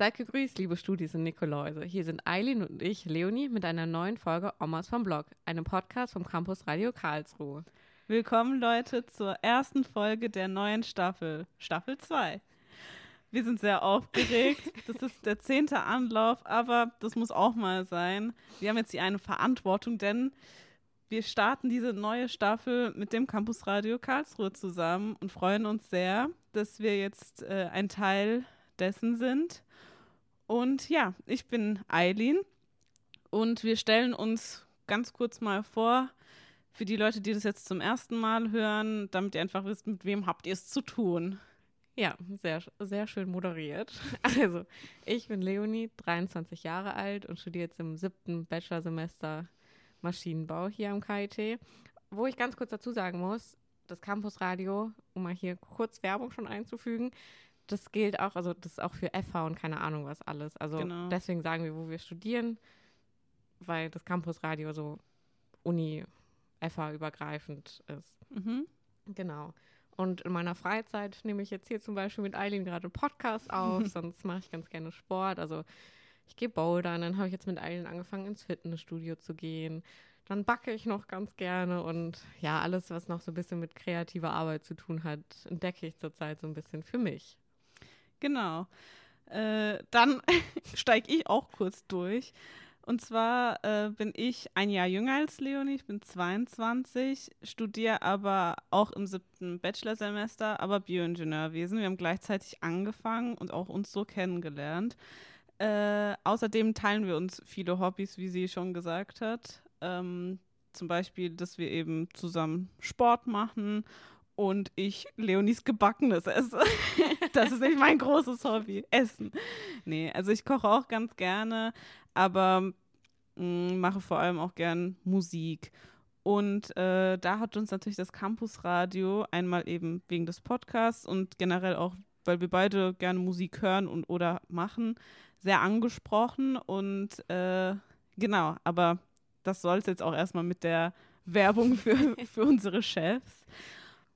Seid gegrüßt, liebe Studis und Nikoläuse. Hier sind Eileen und ich, Leonie, mit einer neuen Folge Omas vom Blog, einem Podcast vom Campus Radio Karlsruhe. Willkommen, Leute, zur ersten Folge der neuen Staffel, Staffel 2. Wir sind sehr aufgeregt. Das ist der zehnte Anlauf, aber das muss auch mal sein. Wir haben jetzt hier eine Verantwortung, denn wir starten diese neue Staffel mit dem Campus Radio Karlsruhe zusammen und freuen uns sehr, dass wir jetzt äh, ein Teil dessen sind. Und ja, ich bin Eileen und wir stellen uns ganz kurz mal vor, für die Leute, die das jetzt zum ersten Mal hören, damit ihr einfach wisst, mit wem habt ihr es zu tun. Ja, sehr, sehr schön moderiert. Also, ich bin Leonie, 23 Jahre alt und studiere jetzt im siebten Bachelorsemester Maschinenbau hier am KIT. Wo ich ganz kurz dazu sagen muss, das Campusradio, um mal hier kurz Werbung schon einzufügen, das gilt auch, also das ist auch für FH und keine Ahnung was alles. Also Genau. deswegen sagen wir, wo wir studieren, weil das Campusradio so Uni FH übergreifend ist. Mhm. Genau. Und in meiner Freizeit nehme ich jetzt hier zum Beispiel mit Eileen gerade einen Podcast auf, sonst mache ich ganz gerne Sport. Also ich gehe bouldern, dann habe ich jetzt mit Eileen angefangen, ins Fitnessstudio zu gehen. Dann backe ich noch ganz gerne und ja, alles, was noch so ein bisschen mit kreativer Arbeit zu tun hat, entdecke ich zurzeit so ein bisschen für mich. Genau. Äh, dann steige ich auch kurz durch. Und zwar äh, bin ich ein Jahr jünger als Leonie, ich bin 22, studiere aber auch im siebten Bachelorsemester, aber Bioingenieurwesen. Wir haben gleichzeitig angefangen und auch uns so kennengelernt. Äh, außerdem teilen wir uns viele Hobbys, wie sie schon gesagt hat. Ähm, zum Beispiel, dass wir eben zusammen Sport machen und ich Leonis Gebackenes esse. das ist nämlich mein großes Hobby, Essen. Nee, also ich koche auch ganz gerne, aber mh, mache vor allem auch gern Musik. Und äh, da hat uns natürlich das Campusradio einmal eben wegen des Podcasts und generell auch, weil wir beide gerne Musik hören und oder machen, sehr angesprochen. Und äh, genau, aber das soll es jetzt auch erstmal mit der Werbung für, für unsere Chefs.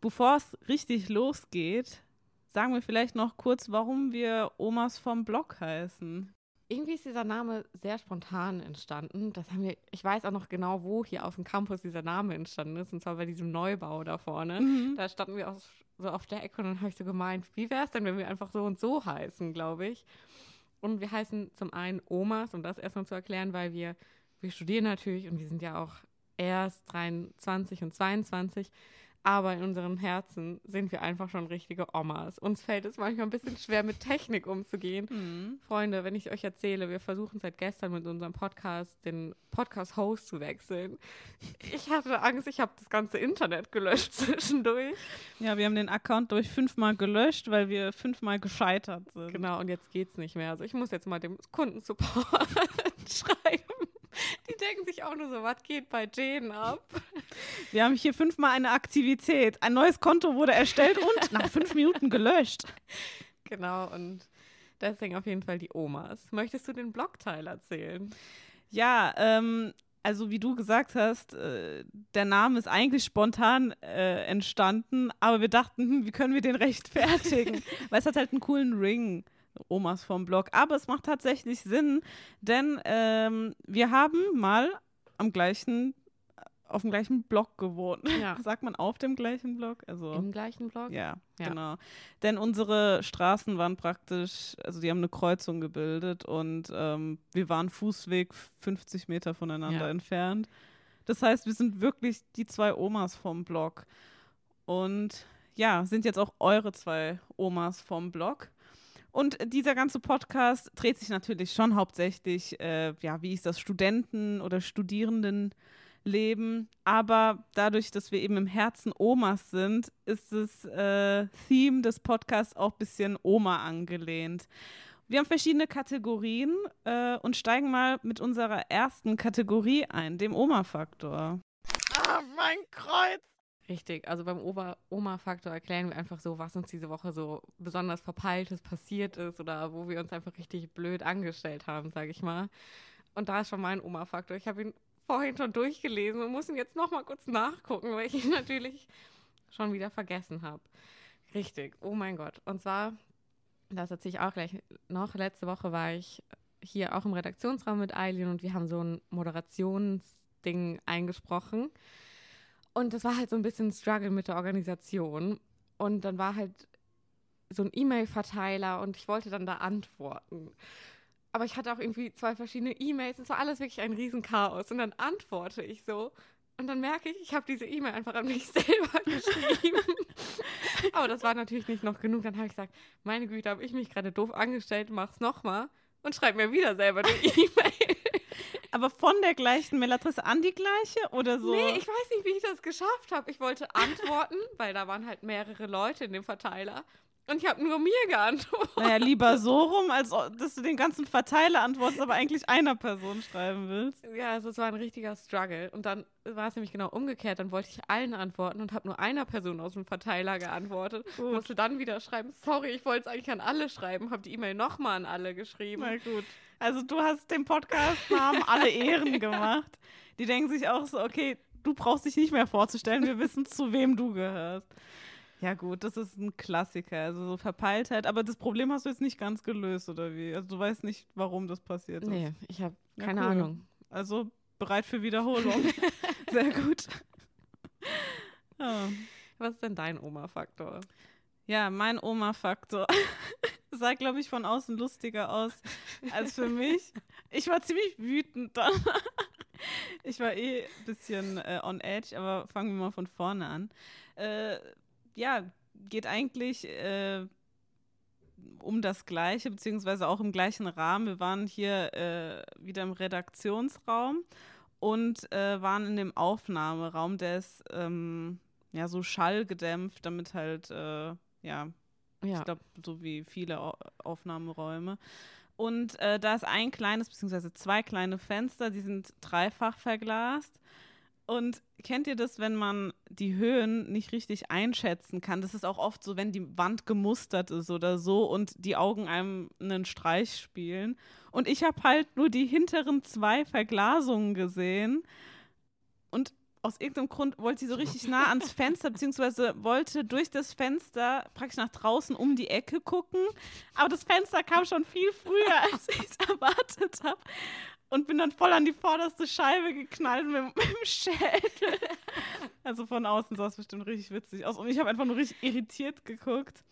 Bevor es richtig losgeht, sagen wir vielleicht noch kurz, warum wir Omas vom Blog heißen. Irgendwie ist dieser Name sehr spontan entstanden. Das haben wir, ich weiß auch noch genau, wo hier auf dem Campus dieser Name entstanden ist, und zwar bei diesem Neubau da vorne. Mhm. Da standen wir auch so auf der Ecke und dann habe ich so gemeint, wie wäre es denn, wenn wir einfach so und so heißen, glaube ich. Und wir heißen zum einen Omas, um das erstmal zu erklären, weil wir, wir studieren natürlich und wir sind ja auch erst 23 und 22, aber in unserem Herzen sind wir einfach schon richtige Omas. Uns fällt es manchmal ein bisschen schwer, mit Technik umzugehen. Mhm. Freunde, wenn ich euch erzähle, wir versuchen seit gestern mit unserem Podcast den Podcast-Host zu wechseln. Ich hatte Angst, ich habe das ganze Internet gelöscht zwischendurch. Ja, wir haben den Account durch fünfmal gelöscht, weil wir fünfmal gescheitert sind. Genau, und jetzt geht's nicht mehr. Also ich muss jetzt mal dem Kundensupport schreiben. Die denken sich auch nur so, was geht bei denen ab? Wir haben hier fünfmal eine Aktivität. Ein neues Konto wurde erstellt und nach fünf Minuten gelöscht. Genau, und deswegen auf jeden Fall die Omas. Möchtest du den Blogteil erzählen? Ja, ähm, also wie du gesagt hast, äh, der Name ist eigentlich spontan äh, entstanden, aber wir dachten, hm, wie können wir den rechtfertigen? Weil es hat halt einen coolen Ring. Omas vom Blog. Aber es macht tatsächlich Sinn, denn ähm, wir haben mal am gleichen, auf dem gleichen Blog gewohnt. Ja. Sagt man auf dem gleichen Blog? Also Im gleichen Blog? ja, Ja. genau. Denn unsere Straßen waren praktisch, also die haben eine Kreuzung gebildet und ähm, wir waren Fußweg 50 Meter voneinander Ja. entfernt. Das heißt, wir sind wirklich die zwei Omas vom Blog. Und ja, sind jetzt auch eure zwei Omas vom Blog. Und dieser ganze Podcast dreht sich natürlich schon hauptsächlich, äh, ja, wie ist das Studenten- oder Studierendenleben. Aber dadurch, dass wir eben im Herzen Omas sind, ist das äh, Theme des Podcasts auch ein bisschen Oma angelehnt. Wir haben verschiedene Kategorien äh, und steigen mal mit unserer ersten Kategorie ein, dem Oma-Faktor. Ah, mein Kreuz! Richtig, also beim Oma-Faktor erklären wir einfach so, was uns diese Woche so besonders Verpeiltes passiert ist oder wo wir uns einfach richtig blöd angestellt haben, sage ich mal. Und da ist schon mein Oma-Faktor. Ich habe ihn vorhin schon durchgelesen und muss ihn jetzt noch mal kurz nachgucken, weil ich ihn natürlich schon wieder vergessen habe. Richtig, oh mein Gott. Und zwar das erzähle ich auch gleich noch. Letzte Woche war ich hier auch im Redaktionsraum mit Eileen und wir haben so ein Moderationsding eingesprochen. Und das war halt so ein bisschen ein Struggle mit der Organisation. Und dann war halt so ein E-Mail-Verteiler und ich wollte dann da antworten. Aber ich hatte auch irgendwie zwei verschiedene E-Mails. Es war alles wirklich ein Riesenchaos. Und dann antworte ich so. Und dann merke ich, ich habe diese E-Mail einfach an mich selber geschrieben. Aber das war natürlich nicht noch genug. Dann habe ich gesagt, meine Güte, habe ich mich gerade doof angestellt, mach's nochmal und schreib mir wieder selber eine E-Mail. Aber von der gleichen Mailadresse an die gleiche oder so? Nee, ich weiß nicht, wie ich das geschafft habe. Ich wollte antworten, weil da waren halt mehrere Leute in dem Verteiler. Und ich habe nur mir geantwortet. Naja, lieber so rum, als dass du den ganzen Verteiler antwortest, aber eigentlich einer Person schreiben willst. Ja, also es war ein richtiger Struggle. Und dann war es nämlich genau umgekehrt. Dann wollte ich allen antworten und habe nur einer Person aus dem Verteiler geantwortet. Gut. Musste dann wieder schreiben, sorry, ich wollte es eigentlich an alle schreiben. Habe die E-Mail nochmal an alle geschrieben. Na gut. Also du hast dem Podcast-Namen alle Ehren gemacht. Die denken sich auch so, okay, du brauchst dich nicht mehr vorzustellen, wir wissen, zu wem du gehörst. Ja, gut, das ist ein Klassiker, also so Verpeiltheit. Aber das Problem hast du jetzt nicht ganz gelöst, oder wie? Also du weißt nicht, warum das passiert ist. Nee, ich habe keine ja, cool. Ahnung. Also bereit für Wiederholung. Sehr gut. Ja. Was ist denn dein Oma-Faktor? Ja, mein Oma-Faktor sah, glaube ich, von außen lustiger aus als für mich. Ich war ziemlich wütend dann. ich war eh ein bisschen äh, on edge, aber fangen wir mal von vorne an. Äh, ja, geht eigentlich äh, um das Gleiche, beziehungsweise auch im gleichen Rahmen. Wir waren hier äh, wieder im Redaktionsraum und äh, waren in dem Aufnahmeraum, der ist ähm, ja so schallgedämpft, damit halt, äh, ja, ja, ich glaube, so wie viele Aufnahmeräume. Und äh, da ist ein kleines, beziehungsweise zwei kleine Fenster, die sind dreifach verglast. Und kennt ihr das, wenn man die Höhen nicht richtig einschätzen kann? Das ist auch oft so, wenn die Wand gemustert ist oder so und die Augen einem einen Streich spielen. Und ich habe halt nur die hinteren zwei Verglasungen gesehen. Und aus irgendeinem Grund wollte sie so richtig nah ans Fenster, beziehungsweise wollte durch das Fenster praktisch nach draußen um die Ecke gucken. Aber das Fenster kam schon viel früher, als ich es erwartet habe und bin dann voll an die vorderste Scheibe geknallt mit, mit dem Schädel. Also von außen sah es bestimmt richtig witzig aus. Und ich habe einfach nur richtig irritiert geguckt.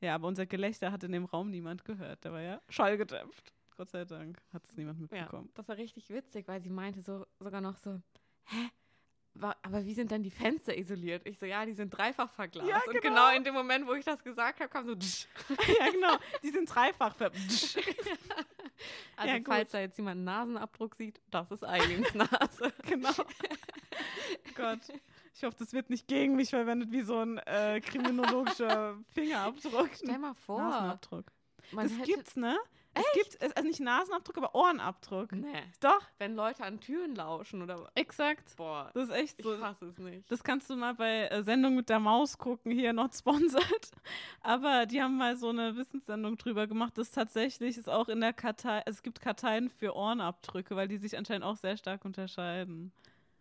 Ja, aber unser Gelächter hat in dem Raum niemand gehört. Der war ja schallgedämpft. Gott sei Dank hat es niemand mitbekommen. Ja, das war richtig witzig, weil sie meinte so sogar noch so, hä? Aber wie sind denn die Fenster isoliert? Ich so, ja, die sind dreifach verglast. Ja, genau. Und genau in dem Moment, wo ich das gesagt habe, kam so, ja, genau, die sind dreifach verglast. Also, ja, falls da jetzt jemand einen Nasenabdruck sieht, das ist Eileens Nase. genau. Gott. Ich hoffe, das wird nicht gegen mich verwendet wie so ein äh, kriminologischer Fingerabdruck. Stell mal vor. Nasenabdruck. Man das gibt's, ne? Echt? Es gibt, also nicht Nasenabdruck, aber Ohrenabdruck. Nee. Doch. Wenn Leute an Türen lauschen oder. Exakt. Boah. Das ist echt so. Ich fasse es nicht. Das kannst du mal bei äh, Sendung mit der Maus gucken, hier not sponsored. Aber die haben mal so eine Wissenssendung drüber gemacht, dass tatsächlich es auch in der Kartei, es gibt Karteien für Ohrenabdrücke, weil die sich anscheinend auch sehr stark unterscheiden.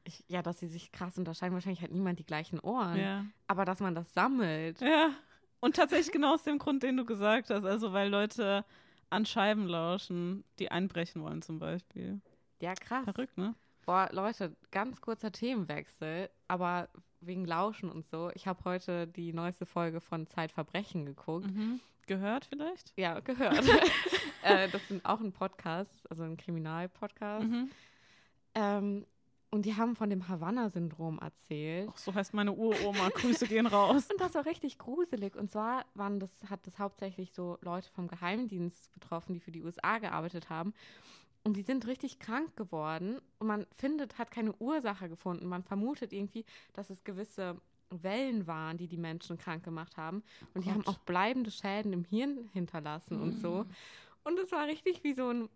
Ich, ja, dass sie sich krass unterscheiden. Wahrscheinlich hat niemand die gleichen Ohren. Ja. Aber dass man das sammelt. Ja. Und tatsächlich genau aus dem Grund, den du gesagt hast. Also, weil Leute an Scheiben lauschen, die einbrechen wollen zum Beispiel. Ja, krass. Verrückt, ne? Boah, Leute, ganz kurzer Themenwechsel, aber wegen Lauschen und so. Ich habe heute die neueste Folge von Zeitverbrechen geguckt. Mhm. Gehört vielleicht? Ja, gehört. äh, das ist auch ein Podcast, also ein Kriminalpodcast. Mhm. Ähm, und die haben von dem Havanna-Syndrom erzählt. Ach, so heißt meine Uroma. Grüße gehen raus. Und das war richtig gruselig. Und zwar waren das, hat das hauptsächlich so Leute vom Geheimdienst betroffen, die für die USA gearbeitet haben. Und die sind richtig krank geworden. Und man findet, hat keine Ursache gefunden. Man vermutet irgendwie, dass es gewisse Wellen waren, die die Menschen krank gemacht haben. Und oh die haben auch bleibende Schäden im Hirn hinterlassen mhm. und so. Mm. Und es war richtig wie so ein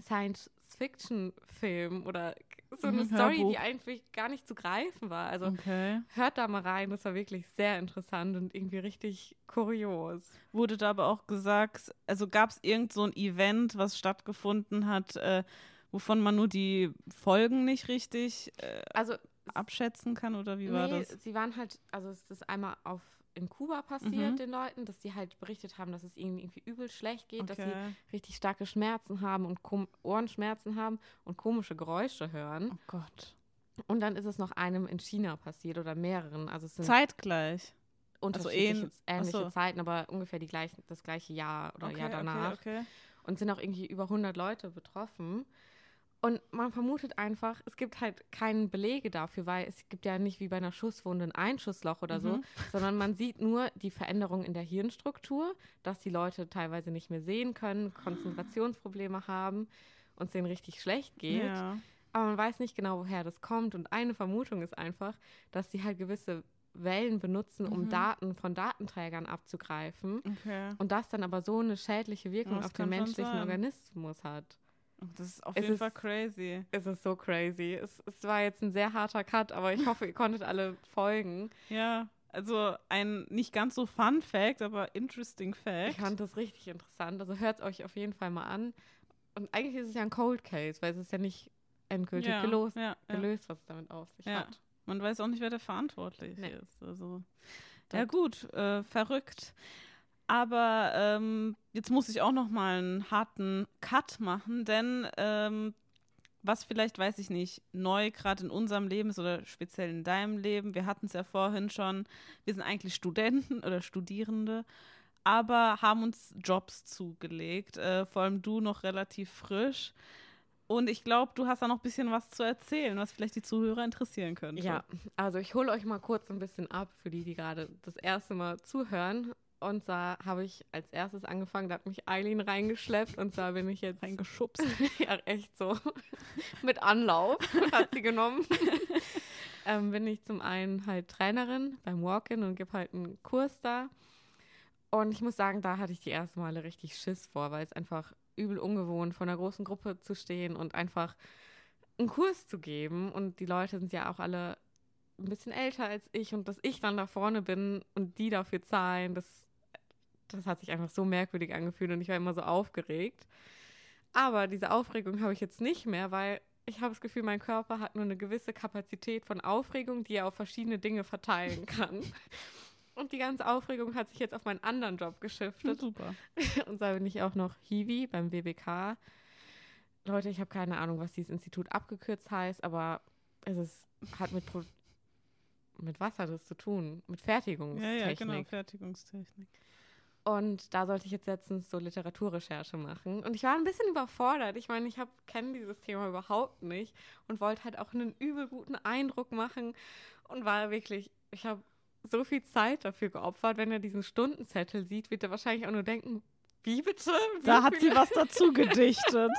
Science-Fiction-Film oder so eine mhm, Story, Hörbuch. die eigentlich gar nicht zu greifen war. Also okay. hört da mal rein, das war wirklich sehr interessant und irgendwie richtig kurios. Wurde da aber auch gesagt, also gab es irgend so ein Event, was stattgefunden hat, äh, wovon man nur die Folgen nicht richtig äh, also, abschätzen kann oder wie nee, war das? Sie waren halt, also es ist einmal auf in Kuba passiert, Mhm. den Leuten, dass die halt berichtet haben, dass es ihnen irgendwie übel schlecht geht, dass sie Okay. richtig starke Schmerzen haben und Ohrenschmerzen haben und komische Geräusche hören. Oh Gott. Und dann ist es noch einem in China passiert oder mehreren. Also es sind Zeitgleich. unterschiedliche, ähn- ähnliche so. Zeiten, aber ungefähr die gleichen, das gleiche Jahr oder Jahr danach. Okay, okay. Und sind auch irgendwie über 100 Leute betroffen. Und man vermutet einfach, es gibt halt keine Belege dafür, weil es gibt ja nicht wie bei einer Schusswunde ein Einschussloch oder so, Mhm. sondern man sieht nur die Veränderung in der Hirnstruktur, dass die Leute teilweise nicht mehr sehen können, Konzentrationsprobleme haben und es denen richtig schlecht geht. Ja. Aber man weiß nicht genau, woher das kommt. Und eine Vermutung ist einfach, dass sie halt gewisse Wellen benutzen, um Mhm. Daten von Datenträgern abzugreifen. Okay. Und das dann aber so eine schädliche Wirkung Das auf den sein. menschlichen Organismus hat. Das ist auf Es jeden ist- Fall crazy. Es ist so crazy. Es, es war jetzt ein sehr harter Cut, aber ich hoffe, ihr konntet alle folgen. Ja, also ein nicht ganz so Fun Fact, aber interesting Fact. Ich fand das richtig interessant. Also hört es euch auf jeden Fall mal an. Und eigentlich ist es ja ein Cold Case, weil es ist ja nicht endgültig ja, gelost, ja, ja. gelöst, was es damit auf sich hat. Man weiß auch nicht, wer der verantwortlich Nee. ist. Also, ja gut, äh, verrückt. Aber ähm, jetzt muss ich auch noch mal einen harten Cut machen, denn ähm, was vielleicht, weiß ich nicht, neu gerade in unserem Leben ist oder speziell in deinem Leben, wir hatten es ja vorhin schon, wir sind eigentlich Studenten oder Studierende, aber haben uns Jobs zugelegt, äh, vor allem du noch relativ frisch. Und ich glaube, du hast da noch ein bisschen was zu erzählen, was vielleicht die Zuhörer interessieren könnte. Ja, also ich hole euch mal kurz ein bisschen ab für die, die gerade das erste Mal zuhören. Und zwar habe ich als erstes angefangen, da hat mich Eileen reingeschleppt und zwar bin ich jetzt Reingeschubst. ja, echt so. Mit Anlauf hat sie genommen. ähm, bin ich zum einen halt Trainerin beim Walk-In und gebe halt einen Kurs da. Und ich muss sagen, da hatte ich die ersten Male richtig Schiss vor, weil es einfach übel ungewohnt, vor einer großen Gruppe zu stehen und einfach einen Kurs zu geben. Und die Leute sind ja auch alle ein bisschen älter als ich und dass ich dann da vorne bin und die dafür zahlen, das, das hat sich einfach so merkwürdig angefühlt und ich war immer so aufgeregt. Aber diese Aufregung habe ich jetzt nicht mehr, weil ich habe das Gefühl, mein Körper hat nur eine gewisse Kapazität von Aufregung, die er auf verschiedene Dinge verteilen kann. Und die ganze Aufregung hat sich jetzt auf meinen anderen Job geschiftet. Super. Und da bin ich auch noch Hiwi beim WBK. Leute, ich habe keine Ahnung, was dieses Institut abgekürzt heißt, aber es ist, hat mit, Pro mit was hat es zu tun? Mit Ja, Fertigungstechnik. ja, genau, Fertigungstechnik. Und da sollte ich jetzt letztens so Literaturrecherche machen. Und ich war ein bisschen überfordert. Ich meine, ich kenne dieses Thema überhaupt nicht und wollte halt auch einen übel guten Eindruck machen und war wirklich, ich habe so viel Zeit dafür geopfert. Wenn er diesen Stundenzettel sieht, wird er wahrscheinlich auch nur denken, wie bitte? Wie Da hat sie was dazu gedichtet.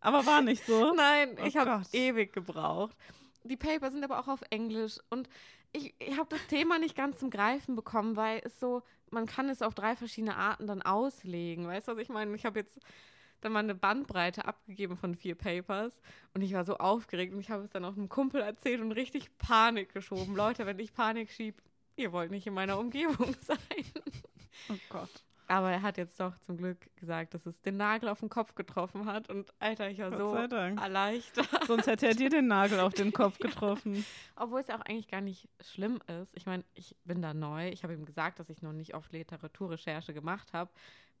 Aber war nicht so. Nein, Oh ich habe ewig gebraucht. Die Paper sind aber auch auf Englisch und ich, ich habe das Thema nicht ganz zum Greifen bekommen, weil es so, man kann es auf drei verschiedene Arten dann auslegen. Weißt du, was ich meine? Ich habe jetzt dann mal eine Bandbreite abgegeben von vier Papers und ich war so aufgeregt und ich habe es dann auch einem Kumpel erzählt und richtig Panik geschoben. Leute, wenn ich Panik schiebe, ihr wollt nicht in meiner Umgebung sein. Oh Gott. Aber er hat jetzt doch zum Glück gesagt, dass es den Nagel auf den Kopf getroffen hat und Alter, ich war so erleichtert. Sonst hätte er dir den Nagel auf den Kopf getroffen. Obwohl es ja auch eigentlich gar nicht schlimm ist. Ich meine, ich bin da neu. Ich habe ihm gesagt, dass ich noch nicht oft Literaturrecherche gemacht habe.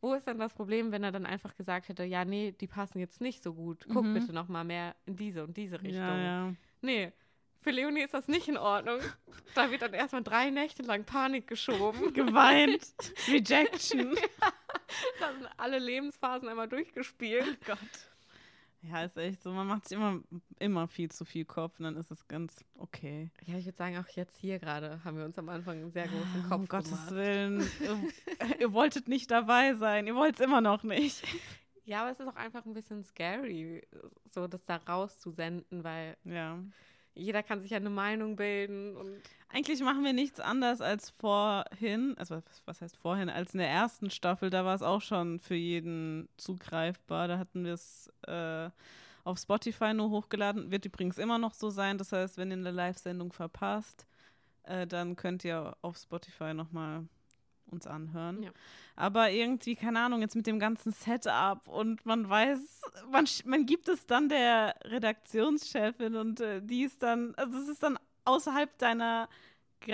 Wo ist dann das Problem, wenn er dann einfach gesagt hätte, ja, nee, die passen jetzt nicht so gut. Guck Mhm. bitte noch mal mehr in diese und diese Richtung. Ja, ja. Nee, für Leonie ist das nicht in Ordnung. Da wird dann erstmal drei Nächte lang Panik geschoben. Geweint. Rejection. da sind alle Lebensphasen einmal durchgespielt. Gott. Ja, ist echt so. Man macht sich immer, immer viel zu viel Kopf und dann ist es ganz okay. Ja, ich würde sagen, auch jetzt hier gerade haben wir uns am Anfang einen sehr großen Kopf um Gottes gemacht. Willen. ihr, ihr wolltet nicht dabei sein. Ihr wollt es immer noch nicht. Ja, aber es ist auch einfach ein bisschen scary, so das da rauszusenden, weil Ja. Jeder kann sich ja eine Meinung bilden und Eigentlich machen wir nichts anders als vorhin, also was- was heißt vorhin, als in der ersten Staffel, da war es auch schon für jeden zugreifbar. Da hatten wir es äh, auf Spotify nur hochgeladen. Wird übrigens immer noch so sein. Das heißt, wenn ihr eine Live-Sendung verpasst, äh, dann könnt ihr auf Spotify nochmal uns anhören. Ja. Aber irgendwie, keine Ahnung, jetzt mit dem ganzen Setup und man weiß, man, man gibt es dann der Redaktionschefin und äh, die ist dann, also es ist dann außerhalb deiner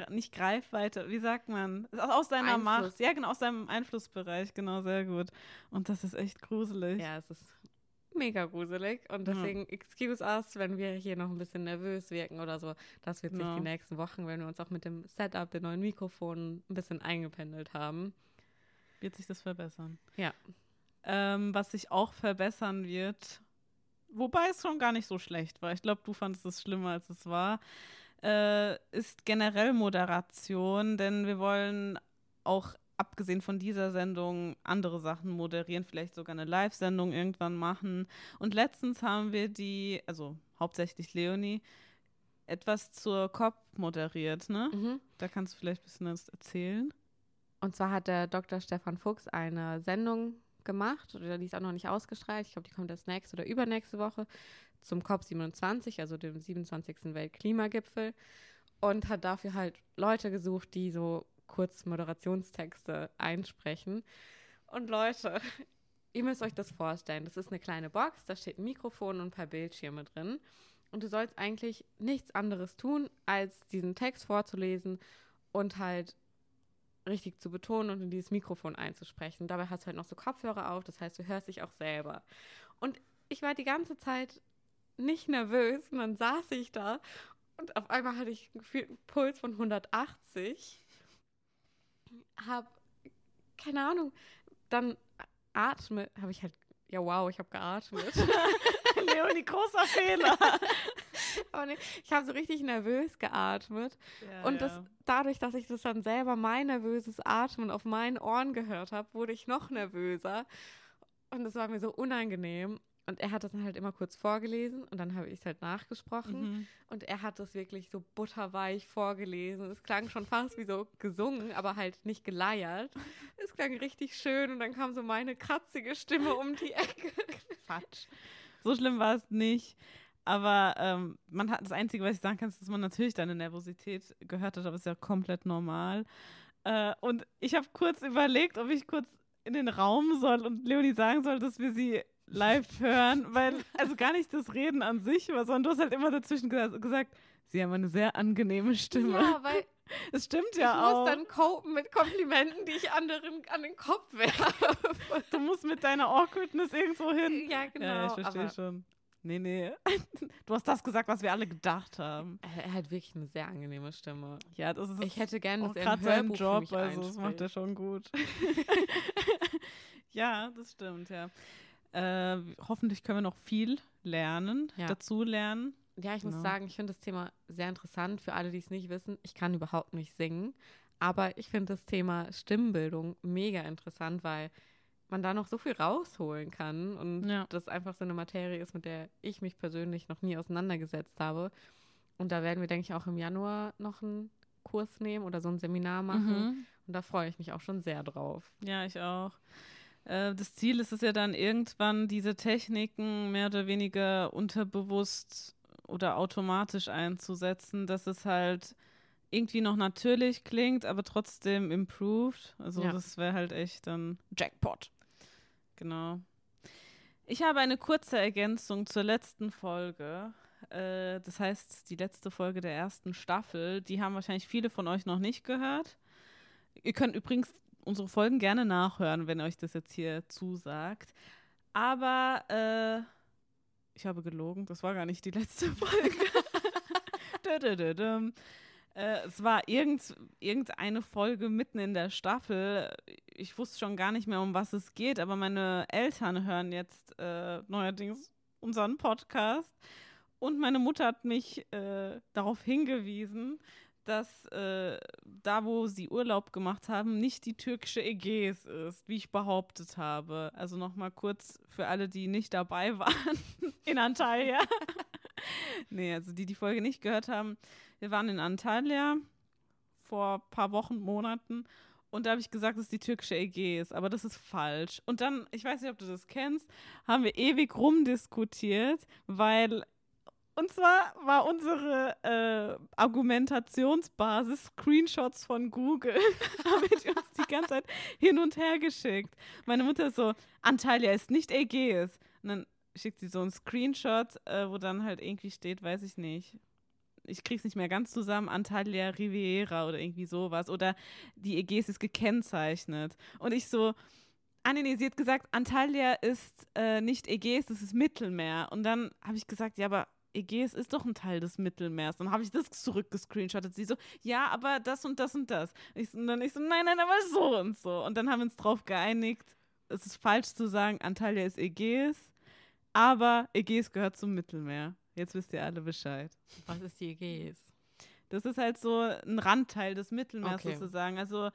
nicht Greifweite, wie sagt man? Aus seiner Einfluss. Macht. Ja, genau, aus seinem Einflussbereich, genau, sehr gut. Und das ist echt gruselig. Ja, es ist mega gruselig. Und deswegen, ja. excuse us, wenn wir hier noch ein bisschen nervös wirken oder so. Das wird sich ja. die nächsten Wochen, wenn wir uns auch mit dem Setup, den neuen Mikrofonen ein bisschen eingependelt haben. Wird sich das verbessern. Ja. Ähm, was sich auch verbessern wird, wobei es schon gar nicht so schlecht war. Ich glaube, du fandest es schlimmer, als es war äh, ist generell Moderation, denn wir wollen auch abgesehen von dieser Sendung andere Sachen moderieren, vielleicht sogar eine Live-Sendung irgendwann machen. Und letztens haben wir die, also hauptsächlich Leonie, etwas zur COP moderiert, ne? Mhm. Da kannst du vielleicht ein bisschen das erzählen. Und zwar hat der Dr. Stefan Fuchs eine Sendung gemacht, oder die ist auch noch nicht ausgestrahlt. Ich glaube, die kommt erst nächste oder übernächste Woche zum COP27, also dem 27. Weltklimagipfel, und hat dafür halt Leute gesucht, die so kurz Moderationstexte einsprechen. Und Leute, ihr müsst euch das vorstellen. Das ist eine kleine Box, da steht ein Mikrofon und ein paar Bildschirme drin. Und du sollst eigentlich nichts anderes tun, als diesen Text vorzulesen und halt richtig zu betonen und in dieses Mikrofon einzusprechen. Dabei hast du halt noch so Kopfhörer auf, das heißt, du hörst dich auch selber. Und ich war die ganze Zeit nicht nervös und dann saß ich da und auf einmal hatte ich einen Puls von 180. Hab, keine Ahnung, dann atme, habe ich halt, ja wow, ich habe geatmet. Leonie, großer Fehler. Aber nee, ich habe so richtig nervös geatmet. Ja, und das, dadurch, dass ich das dann selber mein nervöses Atmen auf meinen Ohren gehört habe, wurde ich noch nervöser. Und das war mir so unangenehm. Und er hat das dann halt immer kurz vorgelesen und dann habe ich es halt nachgesprochen. Mhm. Und er hat das wirklich so butterweich vorgelesen. Es klang schon fast wie so gesungen, aber halt nicht geleiert. Es klang richtig schön und dann kam so meine kratzige Stimme um die Ecke. Quatsch. So schlimm war es nicht. Aber ähm, man hat das Einzige, was ich sagen kann, ist, dass man natürlich deine Nervosität gehört hat, aber es ist ja komplett normal. Äh, und ich habe kurz überlegt, ob ich kurz in den Raum soll und Leonie sagen soll, dass wir sie live hören, weil, also gar nicht das Reden an sich sondern du hast halt immer dazwischen gesagt, sie haben eine sehr angenehme Stimme. Ja, weil es stimmt ja auch. Du musst dann copen mit Komplimenten, die ich anderen an den Kopf werfe. Du musst mit deiner Awkwardness irgendwo hin. Ja, genau. Ja, ich verstehe schon. Nee, nee. Du hast das gesagt, was wir alle gedacht haben. Er hat wirklich eine sehr angenehme Stimme. Ja, das ist Ich hätte gerne, dass er ein Hörbuch Job, also das macht er schon gut. ja, das stimmt, ja. Äh, hoffentlich können wir noch viel lernen, ja. dazu lernen. Ja, ich genau. muss sagen, ich finde das Thema sehr interessant. Für alle, die es nicht wissen, ich kann überhaupt nicht singen. Aber ich finde das Thema Stimmbildung mega interessant, weil man da noch so viel rausholen kann und ja. das einfach so eine Materie ist, mit der ich mich persönlich noch nie auseinandergesetzt habe. Und da werden wir, denke ich, auch im Januar noch einen Kurs nehmen oder so ein Seminar machen. Mhm. Und da freue ich mich auch schon sehr drauf. Ja, ich auch. Äh, das Ziel ist es ja dann irgendwann, diese Techniken mehr oder weniger unterbewusst oder automatisch einzusetzen, dass es halt irgendwie noch natürlich klingt, aber trotzdem improved. Also ja. das wäre halt echt dann Jackpot. Genau. Ich habe eine kurze Ergänzung zur letzten Folge. Äh, das heißt, die letzte Folge der ersten Staffel. Die haben wahrscheinlich viele von euch noch nicht gehört. Ihr könnt übrigens unsere Folgen gerne nachhören, wenn euch das jetzt hier zusagt. Aber äh, ich habe gelogen, das war gar nicht die letzte Folge. äh, es war irgend, irgendeine Folge mitten in der Staffel. Ich wusste schon gar nicht mehr, um was es geht, aber meine Eltern hören jetzt äh, neuerdings unseren Podcast. Und meine Mutter hat mich äh, darauf hingewiesen, dass äh, da, wo sie Urlaub gemacht haben, nicht die türkische Ägäis ist, wie ich behauptet habe. Also nochmal kurz für alle, die nicht dabei waren in Antalya. nee, also die die Folge nicht gehört haben. Wir waren in Antalya vor ein paar Wochen, Monaten. Und da habe ich gesagt, es ist die türkische Ägäis, aber das ist falsch. Und dann, ich weiß nicht, ob du das kennst, haben wir ewig rumdiskutiert, weil und zwar war unsere äh, Argumentationsbasis Screenshots von Google. haben die uns die ganze Zeit hin und her geschickt. Meine Mutter ist so, Antalya ist nicht Ägäis. Und dann schickt sie so einen Screenshot, äh, wo dann halt irgendwie steht, weiß ich nicht, ich krieg's nicht mehr ganz zusammen, Antalya Riviera oder irgendwie sowas. Oder die Ägäis ist gekennzeichnet. Und ich so, ah nee, sie hat gesagt, Antalya ist äh, nicht Ägäis, das ist Mittelmeer. Und dann habe ich gesagt, ja, aber Ägäis ist doch ein Teil des Mittelmeers. Dann habe ich das zurückgescreenshottet. Sie so, ja, aber das und das und das. Ich, und dann ich so, nein, nein, aber so und so. Und dann haben wir uns drauf geeinigt, es ist falsch zu sagen, Antalya ist Ägäis, aber Ägäis gehört zum Mittelmeer. Jetzt wisst ihr alle Bescheid. Was ist die Ägäis? Das ist halt so ein Randteil des Mittelmeers Okay. sozusagen. Also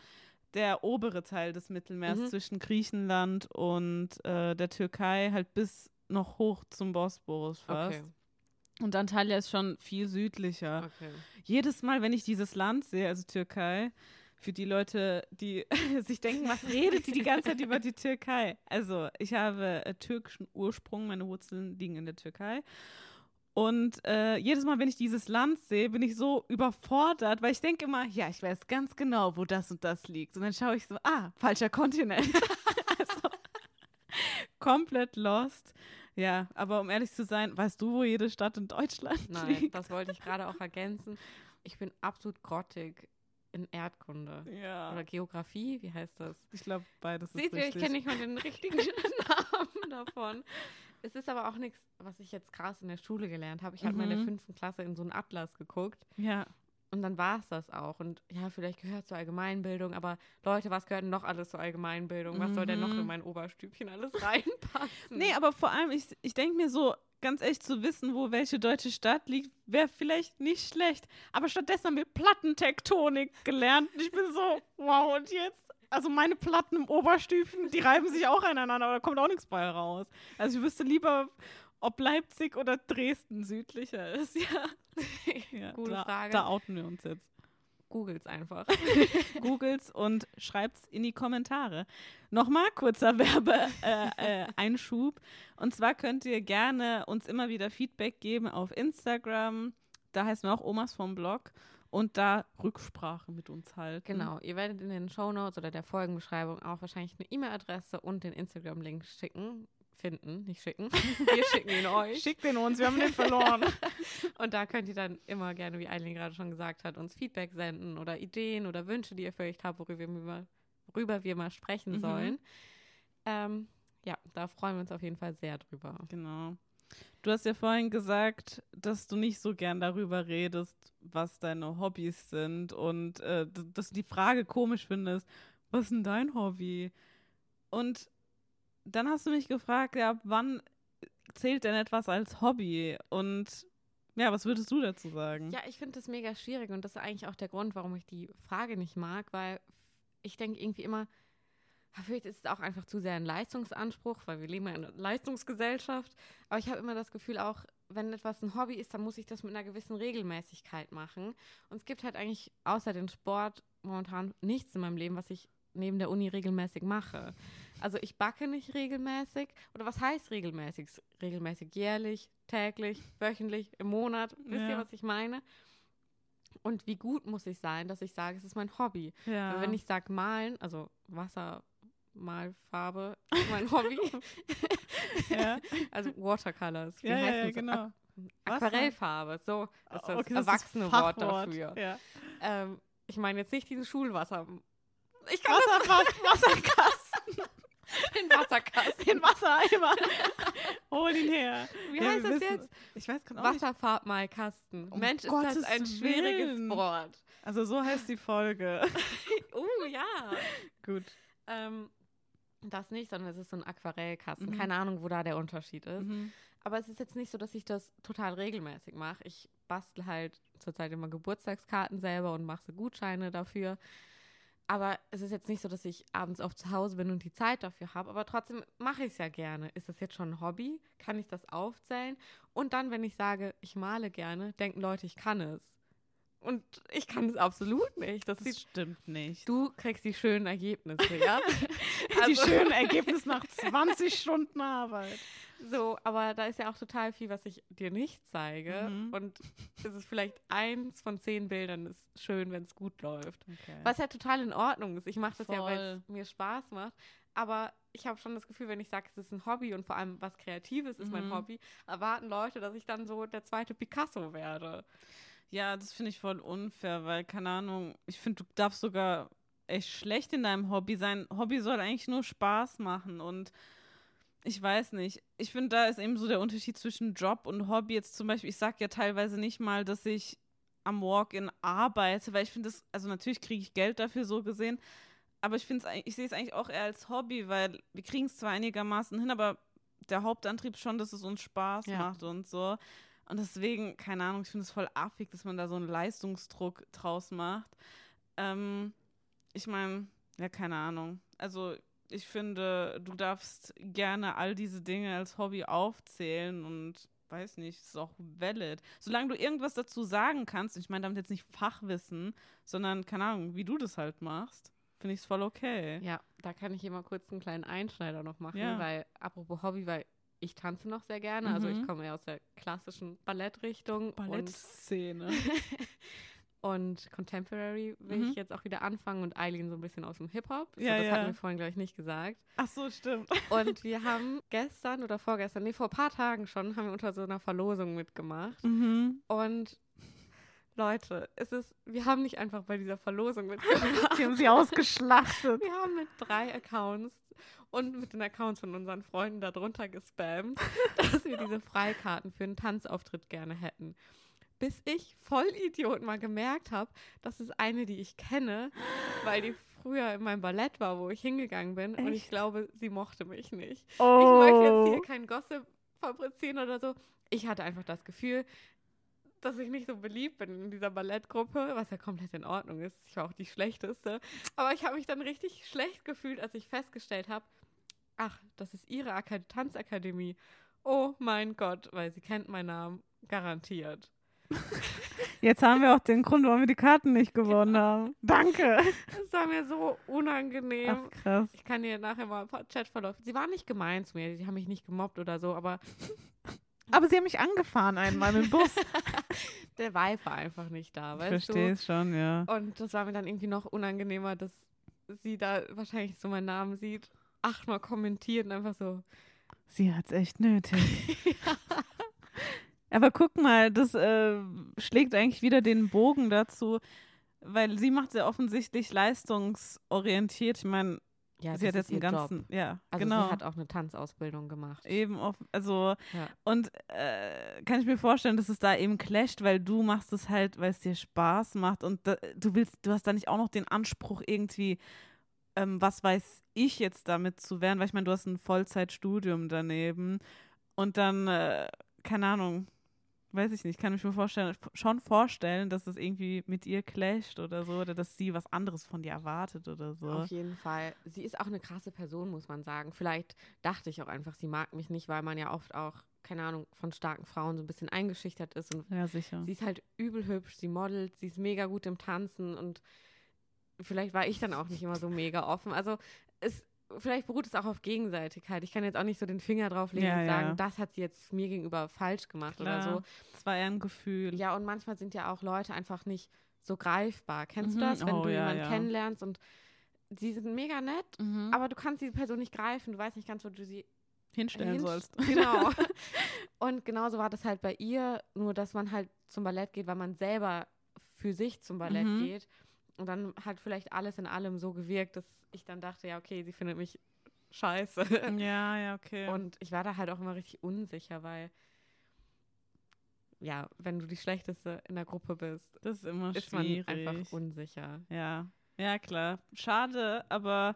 der obere Teil des Mittelmeers Mhm. zwischen Griechenland und äh, der Türkei, halt bis noch hoch zum Bosporus fast. Okay. Und Antalya ist schon viel südlicher. Okay. Jedes Mal, wenn ich dieses Land sehe, also Türkei, für die Leute, die sich denken, was redet die die ganze Zeit über die Türkei? Also, ich habe äh, türkischen Ursprung, meine Wurzeln liegen in der Türkei. Und äh, jedes Mal, wenn ich dieses Land sehe, bin ich so überfordert, weil ich denke immer, ja, ich weiß ganz genau, wo das und das liegt. Und dann schaue ich so, ah, falscher Kontinent. also, komplett lost. Ja, aber um ehrlich zu sein, weißt du, wo jede Stadt in Deutschland Nein, liegt? das wollte ich gerade auch ergänzen. Ich bin absolut grottig in Erdkunde. Ja. Oder Geografie, wie heißt das? Ich glaube, beides ist Seht ihr, ich richtig. kenne nicht mal den richtigen Namen davon. Es ist aber auch nichts, was ich jetzt krass in der Schule gelernt habe. Ich habe mal in der Mhm. fünften Klasse in so einen Atlas geguckt Ja, und dann war es das auch. Und ja, vielleicht gehört zur Allgemeinbildung, aber Leute, was gehört denn noch alles zur Allgemeinbildung? Was soll denn noch Mhm. in mein Oberstübchen alles reinpassen? nee, aber vor allem, ich, ich denke mir so, ganz echt zu wissen, wo welche deutsche Stadt liegt, wäre vielleicht nicht schlecht. Aber stattdessen haben wir Plattentektonik gelernt. Und ich bin so, wow, und jetzt? Also meine Platten im Oberstübchen, die reiben sich auch aneinander, aber da kommt auch nichts bei raus. Also ich wüsste lieber, ob Leipzig oder Dresden südlicher ist. Ja, ja Gute da, Frage. Da outen wir uns jetzt. Googles einfach. Googles und schreibt's in die Kommentare. Nochmal kurzer Werbe-Einschub. Äh, Einschub. und zwar könnt ihr gerne uns immer wieder Feedback geben auf Instagram. Da heißen wir auch Omas vom Blog. Und da Rücksprache mit uns halten. Genau, ihr werdet in den Shownotes oder der Folgenbeschreibung auch wahrscheinlich eine E-Mail-Adresse und den Instagram-Link schicken. Finden, nicht schicken. Wir schicken ihn euch. Schickt den uns, wir haben den verloren. Und da könnt ihr dann immer gerne, wie Eileen gerade schon gesagt hat, uns Feedback senden oder Ideen oder Wünsche, die ihr vielleicht habt, worüber wir mal, worüber wir mal sprechen Mhm. sollen. Ähm, ja, da freuen wir uns auf jeden Fall sehr drüber. genau. Du hast ja vorhin gesagt, dass du nicht so gern darüber redest, was deine Hobbys sind und äh, dass du die Frage komisch findest, was ist denn dein Hobby? Und dann hast du mich gefragt, ja, wann zählt denn etwas als Hobby? Und ja, was würdest du dazu sagen? Ja, ich finde das mega schwierig und das ist eigentlich auch der Grund, warum ich die Frage nicht mag, weil ich denke irgendwie immer, vielleicht ist es auch einfach zu sehr ein Leistungsanspruch, weil wir leben ja in einer Leistungsgesellschaft. Aber ich habe immer das Gefühl auch, wenn etwas ein Hobby ist, dann muss ich das mit einer gewissen Regelmäßigkeit machen. Und es gibt halt eigentlich außer den Sport momentan nichts in meinem Leben, was ich neben der Uni regelmäßig mache. Also ich backe nicht regelmäßig. Oder was heißt regelmäßig? Regelmäßig jährlich, täglich, wöchentlich, im Monat. Wisst ihr, Ja. was ich meine? Und wie gut muss ich sein, dass ich sage, es ist mein Hobby. Ja. Weil Wenn ich sage malen, also Wassermalfarbe ist mein Hobby. ja. also Watercolors. Wie Ja, ja, heißt ja, das? genau. Aqu- Aquarellfarbe, so ist das Okay, das ist erwachsene Wort dafür. Ähm, ich meine jetzt nicht diesen Schulwasser. Ich kann Wasser, was, Wasserkasten, das den Wasserkasten. den Wassereimer. Hol ihn her. Wie Ja, heißt das wissen- jetzt? Ich weiß genau nicht. Wasserfarbmalkasten. Um Mensch, ist Gottes das ein schwieriges Willen. Wort. Also so heißt die Folge. Oh ja. Gut. Ähm, das nicht, sondern es ist so ein Aquarellkasten. Mhm. Keine Ahnung, wo da der Unterschied ist. Mhm. Aber es ist jetzt nicht so, dass ich das total regelmäßig mache. Ich bastel halt zurzeit immer Geburtstagskarten selber und mache so Gutscheine dafür. Aber es ist jetzt nicht so, dass ich abends oft zu Hause bin und die Zeit dafür habe. Aber trotzdem mache ich es ja gerne. Ist das jetzt schon ein Hobby? Kann ich das aufzählen? Und dann, wenn ich sage, ich male gerne, denken Leute, ich kann es. Und ich kann es absolut nicht. Das Das stimmt nicht. du kriegst die schönen Ergebnisse, ja? die Also- schönen Ergebnisse nach 20 Stunden Arbeit. So, aber da ist ja auch total viel, was ich dir nicht zeige. Mhm. Und es ist vielleicht eins von zehn Bildern ist schön, wenn es gut läuft. Okay. Was ja total in Ordnung ist. Ich mache das ja, weil Voll. es mir Spaß macht. Aber ich habe schon das Gefühl, wenn ich sage, es ist ein Hobby und vor allem was Kreatives ist mein Mhm. Hobby, erwarten Leute, dass ich dann so der zweite Picasso werde. Ja, das finde ich voll unfair, weil, keine Ahnung, ich finde, du darfst sogar echt schlecht in deinem Hobby sein. Hobby soll eigentlich nur Spaß machen und ich weiß nicht. Ich finde, da ist eben so der Unterschied zwischen Job und Hobby. Jetzt zum Beispiel, ich sage ja teilweise nicht mal, dass ich am Walk-in arbeite, weil ich finde das, also natürlich kriege ich Geld dafür so gesehen, aber ich finde es, ich sehe es eigentlich auch eher als Hobby, weil wir kriegen es zwar einigermaßen hin, aber der Hauptantrieb schon, dass es uns Spaß ja. macht und so. Und deswegen, keine Ahnung, ich finde es voll affig, dass man da so einen Leistungsdruck draus macht. Ähm, ich meine, ja, keine Ahnung. Also ich finde, du darfst gerne all diese Dinge als Hobby aufzählen und weiß nicht, ist auch valid. Solange du irgendwas dazu sagen kannst, ich meine damit jetzt nicht Fachwissen, sondern, keine Ahnung, wie du das halt machst, finde ich es voll okay. Ja, da kann ich hier mal kurz einen kleinen Einschneider noch machen, ja. weil, apropos Hobby, weil ich tanze noch sehr gerne. Mhm. Also ich komme ja aus der klassischen Ballettrichtung. Ballettszene. Und Contemporary will mhm. ich jetzt auch wieder anfangen und Eileen so ein bisschen aus dem Hip-Hop. Ja, das ja. hatten wir vorhin, glaube ich, nicht gesagt. Ach so, stimmt. Und wir haben gestern oder vorgestern, nee, vor ein paar Tagen schon, haben wir unter so einer Verlosung mitgemacht. Mhm. Und Leute, es ist, wir haben nicht einfach bei dieser Verlosung mitgemacht. wir haben sie ausgeschlachtet. Wir haben mit drei Accounts und mit den Accounts von unseren Freunden darunter gespammt, dass wir diese Freikarten für einen Tanzauftritt gerne hätten bis ich Vollidiot mal gemerkt habe, das ist eine, die ich kenne, weil die früher in meinem Ballett war, wo ich hingegangen bin. Echt? Und ich glaube, sie mochte mich nicht. Oh. Ich möchte jetzt hier kein Gossip fabrizieren oder so. Ich hatte einfach das Gefühl, dass ich nicht so beliebt bin in dieser Ballettgruppe, was ja komplett in Ordnung ist. Ich war auch die schlechteste. Aber ich habe mich dann richtig schlecht gefühlt, als ich festgestellt habe, ach, das ist ihre Ak Tanzakademie. Oh mein Gott, weil sie kennt meinen Namen. Garantiert. Jetzt haben wir auch den Grund, warum wir die Karten nicht gewonnen haben. Danke. Das war mir so unangenehm. Ach, krass. Ich kann dir nachher mal ein paar Chatverläufe. Sie waren nicht gemein zu mir, sie haben mich nicht gemobbt oder so, aber. Aber sie haben mich angefahren einmal mit dem Bus. Der Vibe war einfach nicht da, weißt ich verstehe es schon, ja. Und das war mir dann irgendwie noch unangenehmer, dass sie da wahrscheinlich so meinen Namen sieht, achtmal kommentiert und einfach so. Sie hat es echt nötig. ja. Aber guck mal, das äh, schlägt eigentlich wieder den Bogen dazu, weil sie macht sehr offensichtlich leistungsorientiert. Ich meine, ja, sie hat jetzt einen ganzen, Job. ja, also genau. Sie hat auch eine Tanzausbildung gemacht. Eben, auf, also ja. und äh, kann ich mir vorstellen, dass es da eben clasht, weil du machst es halt, weil es dir Spaß macht und da, du willst, du hast da nicht auch noch den Anspruch irgendwie, ähm, was weiß ich jetzt damit zu werden, weil ich meine, du hast ein Vollzeitstudium daneben und dann, äh, keine Ahnung, weiß ich nicht, kann ich mir vorstellen, schon vorstellen, dass das irgendwie mit ihr clasht oder so, oder dass sie was anderes von dir erwartet oder so. Auf jeden Fall. Sie ist auch eine krasse Person, muss man sagen. Vielleicht dachte ich auch einfach, sie mag mich nicht, weil man ja oft auch, keine Ahnung, von starken Frauen so ein bisschen eingeschüchtert ist. Und ja, sicher. Sie ist halt übel hübsch, sie modelt, sie ist mega gut im Tanzen und vielleicht war ich dann auch nicht immer so mega offen. Also es vielleicht beruht es auch auf Gegenseitigkeit. Ich kann jetzt auch nicht so den Finger drauflegen ja, und sagen, ja. das hat sie jetzt mir gegenüber falsch gemacht Klar. oder so. Das war eher ein Gefühl. Ja, und manchmal sind ja auch Leute einfach nicht so greifbar. Kennst mhm. du das, wenn oh, du ja, jemanden kennenlernst und sie sind mega nett, mhm. aber du kannst diese Person nicht greifen, du weißt nicht ganz, wo du sie hinstellen hinst sollst. Genau. und genauso war das halt bei ihr, nur dass man halt zum Ballett geht, weil man selber für sich zum Ballett mhm. geht. Und dann hat vielleicht alles in allem so gewirkt, dass ich dann dachte, ja, okay, sie findet mich scheiße. Ja, ja, okay. Und ich war da halt auch immer richtig unsicher, weil ja, wenn du die Schlechteste in der Gruppe bist, das ist immer ist schwierig. man einfach unsicher. Ja, ja, klar. Schade, aber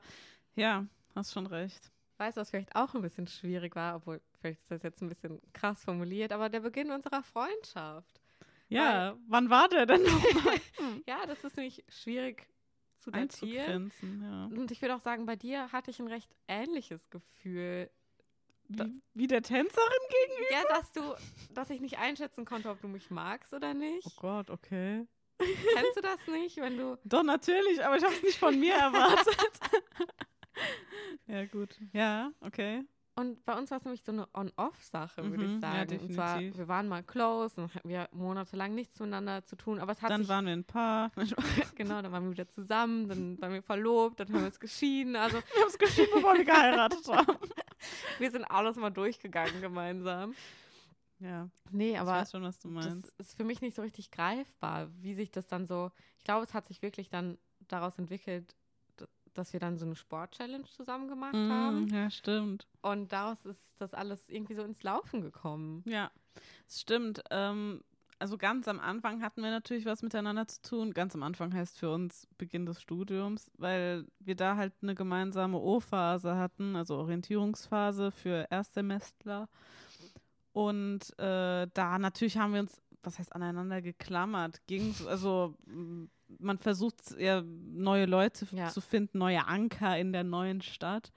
ja, hast schon recht. Weißt du, was vielleicht auch ein bisschen schwierig war, obwohl vielleicht ist das jetzt ein bisschen krass formuliert, aber der Beginn unserer Freundschaft. Ja, Weil, wann war der denn nochmal? ja, das ist nämlich schwierig zu datieren. Ja. Und ich würde auch sagen, bei dir hatte ich ein recht ähnliches Gefühl. Wie, wie der Tänzerin gegenüber? Ja, dass du, dass ich nicht einschätzen konnte, ob du mich magst oder nicht. Oh Gott, okay. Kennst du das nicht, wenn du. Doch, natürlich, aber ich habe es nicht von mir erwartet. ja, gut. Ja, okay. Und bei uns war es nämlich so eine On-Off-Sache, würde mhm, ich sagen. Ja, und zwar, wir waren mal close und hatten wir monatelang nichts miteinander zu tun. Aber es hat dann sich, waren wir ein Paar. genau, dann waren wir wieder zusammen, dann waren wir verlobt, dann haben wir uns geschieden. Also, wir haben uns geschieden, bevor wir geheiratet haben. wir sind alles mal durchgegangen gemeinsam. Ja, Nee, ich aber weiß schon, was du meinst. das ist für mich nicht so richtig greifbar, wie sich das dann so. Ich glaube, es hat sich wirklich dann daraus entwickelt, dass wir dann so eine Sport-Challenge zusammen gemacht haben. Mm, ja, stimmt. Und daraus ist das alles irgendwie so ins Laufen gekommen. Ja, es stimmt. Ähm, also ganz am Anfang hatten wir natürlich was miteinander zu tun. Ganz am Anfang heißt für uns Beginn des Studiums, weil wir da halt eine gemeinsame O-Phase hatten, also Orientierungsphase für Erstsemestler. Und äh, da natürlich haben wir uns, was heißt aneinander geklammert, ging also man versucht ja neue Leute Ja. zu finden, neue Anker in der neuen Stadt.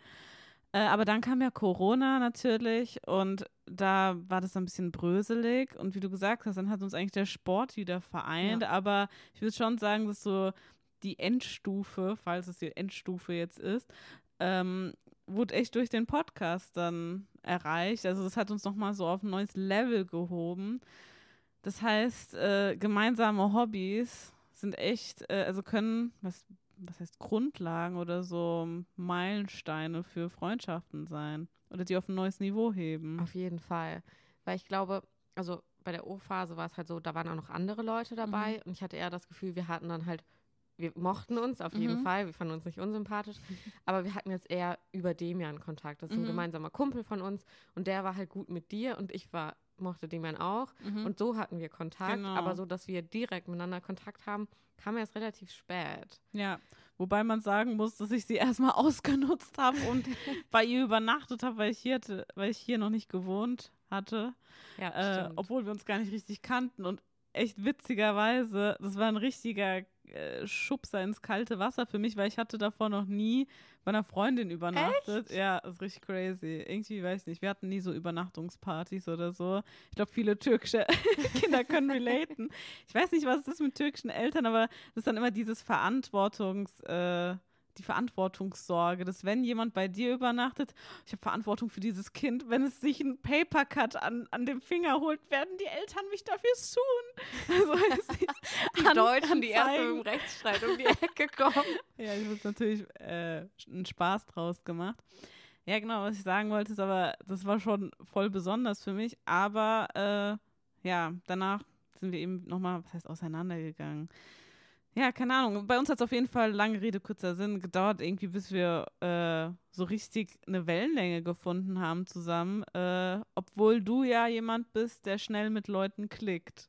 Äh, aber dann kam ja Corona natürlich und da war das ein bisschen bröselig und wie du gesagt hast, dann hat uns eigentlich der Sport wieder vereint, aber ich würde schon sagen, dass so die Endstufe, falls es die Endstufe jetzt ist, ähm, wurde echt durch den Podcast dann erreicht. Also das hat uns nochmal so auf ein neues Level gehoben. Das heißt, äh, gemeinsame Hobbys sind echt, äh, also können, was, was heißt Grundlagen oder so Meilensteine für Freundschaften sein oder die auf ein neues Niveau heben. Auf jeden Fall. Weil ich glaube, also bei der O-Phase war es halt so, da waren auch noch andere Leute Mhm. dabei und ich hatte eher das Gefühl, wir hatten dann halt, wir mochten uns auf jeden Mhm. Fall, wir fanden uns nicht unsympathisch, aber wir hatten jetzt eher über Demian Kontakt. Das ist Mhm. ein gemeinsamer Kumpel von uns und der war halt gut mit dir und ich war, mochte Demian auch Mhm. und so hatten wir Kontakt, Genau. aber so, dass wir direkt miteinander Kontakt haben, kam erst relativ spät. Ja, wobei man sagen muss, dass ich sie erstmal ausgenutzt habe und bei ihr übernachtet habe, weil ich hier hatte, weil ich hier noch nicht gewohnt hatte, Ja, äh, obwohl wir uns gar nicht richtig kannten und echt witzigerweise, das war ein richtiger äh, Schubser ins kalte Wasser für mich, weil ich hatte davor noch nie bei einer Freundin übernachtet. Ja, das ist richtig crazy. Irgendwie weiß ich nicht, wir hatten nie so Übernachtungspartys oder so. Ich glaube, viele türkische Kinder können relaten. Ich weiß nicht, was es ist mit türkischen Eltern, aber das ist dann immer dieses Verantwortungs, äh, die Verantwortungssorge, dass wenn jemand bei dir übernachtet, ich habe Verantwortung für dieses Kind, wenn es sich einen Papercut an, an dem Finger holt, werden die Eltern mich dafür suchen. Also, die an- Deutschen, die erst anzeigen. im Rechtsstreit um die Ecke kommen. Ja, ich habe natürlich äh, einen Spaß draus gemacht. Ja, genau, was ich sagen wollte, ist aber, das war schon voll besonders für mich. Aber äh, ja, danach sind wir eben nochmal, was heißt, auseinandergegangen. Ja, keine Ahnung. Bei uns hat es auf jeden Fall, lange Rede, kurzer Sinn, gedauert, irgendwie, bis wir äh, so richtig eine Wellenlänge gefunden haben zusammen. Äh, obwohl du ja jemand bist, der schnell mit Leuten klickt.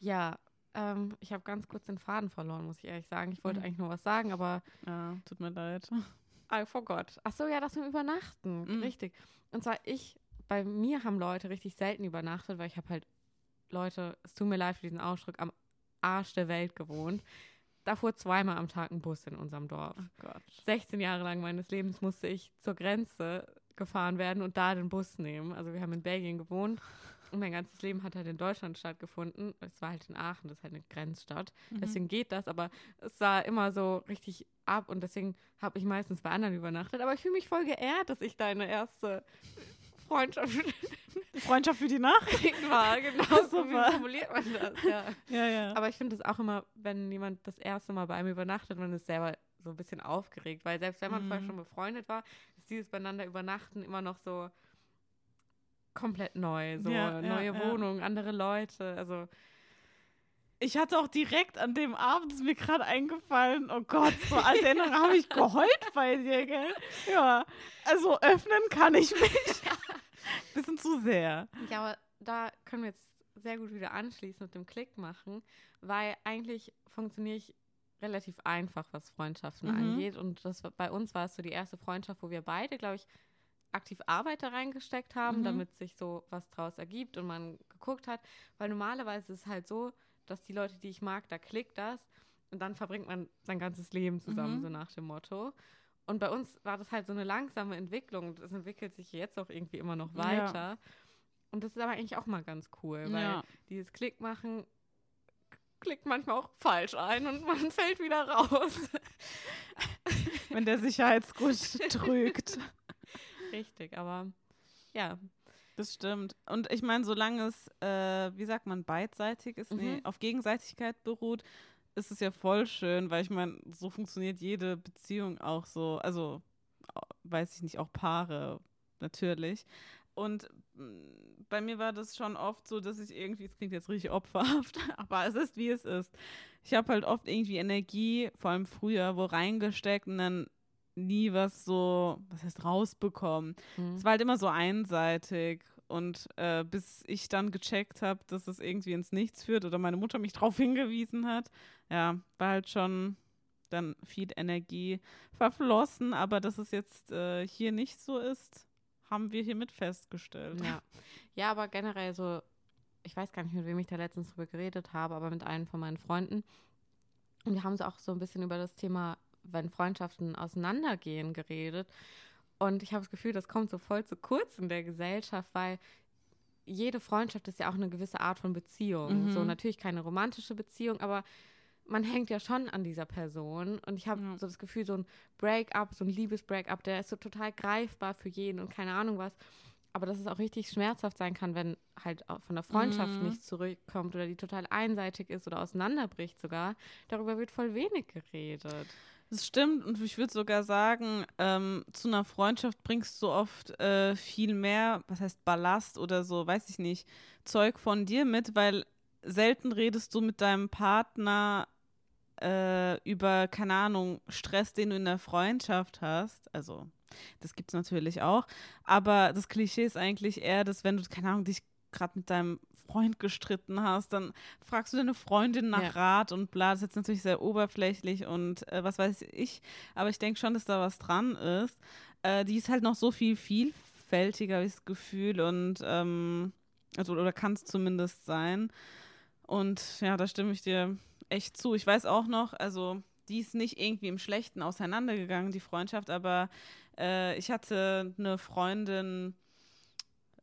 Ja, ähm, ich habe ganz kurz den Faden verloren, muss ich ehrlich sagen. Ich wollte Mhm. eigentlich nur was sagen, aber Ja, tut mir leid. I forgot. Ach so, ja, das mit Übernachten. Mhm. Richtig. Und zwar ich, bei mir haben Leute richtig selten übernachtet, weil ich habe halt Leute, es tut mir leid für diesen Ausdruck, am Arsch der Welt gewohnt. Da fuhr zweimal am Tag ein Bus in unserem Dorf. Oh Gott. 16 Jahre lang meines Lebens musste ich zur Grenze gefahren werden und da den Bus nehmen. Also wir haben in Belgien gewohnt und mein ganzes Leben hat halt in Deutschland stattgefunden. Es war halt in Aachen, das ist halt eine Grenzstadt. Mhm. Deswegen geht das, aber es war immer so richtig ab und deswegen habe ich meistens bei anderen übernachtet. Aber ich fühle mich voll geehrt, dass ich deine erste Freundschaft Freundschaft für die Nacht? war. Genau so formuliert man das. Ja. Ja, ja. Aber ich finde es auch immer, wenn jemand das erste Mal bei einem übernachtet, man ist selber so ein bisschen aufgeregt, weil selbst wenn man vorher Mhm. schon befreundet war, ist dieses beieinander übernachten immer noch so komplett neu. So Ja, neue. Wohnung, andere Leute. Also Ich hatte auch direkt an dem Abend, ist mir gerade eingefallen, oh Gott, so als Erinnerung habe ich geheult bei dir, gell? Ja, also öffnen kann ich mich. Bisschen zu sehr. Ja, aber da können wir jetzt sehr gut wieder anschließen mit dem Klick machen, weil eigentlich funktioniere ich relativ einfach, was Freundschaften Mhm. angeht. Und das bei uns war es so die erste Freundschaft, wo wir beide, glaube ich, aktiv Arbeit da reingesteckt haben, Mhm. damit sich so was draus ergibt und man geguckt hat. Weil normalerweise ist es halt so, dass die Leute, die ich mag, da klickt das und dann verbringt man sein ganzes Leben zusammen, Mhm. so nach dem Motto. Und bei uns war das halt so eine langsame Entwicklung. Das entwickelt sich jetzt auch irgendwie immer noch Ja. weiter. Und das ist aber eigentlich auch mal ganz cool, weil Ja. dieses Klick machen klickt manchmal auch falsch ein und man fällt wieder raus. Wenn der Sicherheitsgurt trügt. Richtig, aber ja, Das stimmt. Und ich meine, solange es, äh, wie sagt man, beidseitig ist, nee, Mhm. auf Gegenseitigkeit beruht, ist es ja voll schön, weil ich meine, so funktioniert jede Beziehung auch so. Also, weiß ich nicht, auch Paare natürlich. Und mh, bei mir war das schon oft so, dass ich irgendwie, es klingt jetzt richtig opferhaft, aber es ist wie es ist. Ich habe halt oft irgendwie Energie, vor allem früher, wo reingesteckt und dann nie was so, was heißt rausbekommen. Mhm. Es war halt immer so einseitig. Und äh, bis ich dann gecheckt habe, dass es irgendwie ins Nichts führt oder meine Mutter mich darauf hingewiesen hat, ja, war halt schon dann viel Energie verflossen. Aber dass es jetzt äh, hier nicht so ist, haben wir hiermit festgestellt. Ja. ja, aber generell so, ich weiß gar nicht, mit wem ich da letztens drüber geredet habe, aber mit einem von meinen Freunden. Und wir haben so auch so ein bisschen über das Thema, wenn Freundschaften auseinandergehen, geredet. Und ich habe das Gefühl, das kommt so voll zu kurz in der Gesellschaft, weil jede Freundschaft ist ja auch eine gewisse Art von Beziehung. Mhm. So natürlich keine romantische Beziehung, aber man hängt ja schon an dieser Person. Und ich habe Ja. so das Gefühl, so ein Breakup, so ein Liebesbreakup, der ist so total greifbar für jeden und keine Ahnung was. Aber dass es auch richtig schmerzhaft sein kann, wenn halt auch von der Freundschaft Mhm. nichts zurückkommt oder die total einseitig ist oder auseinanderbricht sogar. Darüber wird voll wenig geredet. Das stimmt und ich würde sogar sagen, ähm, zu einer Freundschaft bringst du oft äh, viel mehr, was heißt Ballast oder so, weiß ich nicht, Zeug von dir mit, weil selten redest du mit deinem Partner äh, über, keine Ahnung, Stress, den du in der Freundschaft hast. Also, das gibt es natürlich auch. Aber das Klischee ist eigentlich eher, dass wenn du, keine Ahnung, dich gerade mit deinem Freund gestritten hast, dann fragst du deine Freundin nach Ja. Rat und bla. Das ist jetzt natürlich sehr oberflächlich und äh, was weiß ich. Aber ich denke schon, dass da was dran ist. Äh, die ist halt noch so viel vielfältiger, habe ich das Gefühl. Und ähm, also, oder kann es zumindest sein. Und ja, da stimme ich dir echt zu. Ich weiß auch noch, also die ist nicht irgendwie im Schlechten auseinandergegangen, die Freundschaft, aber äh, ich hatte eine Freundin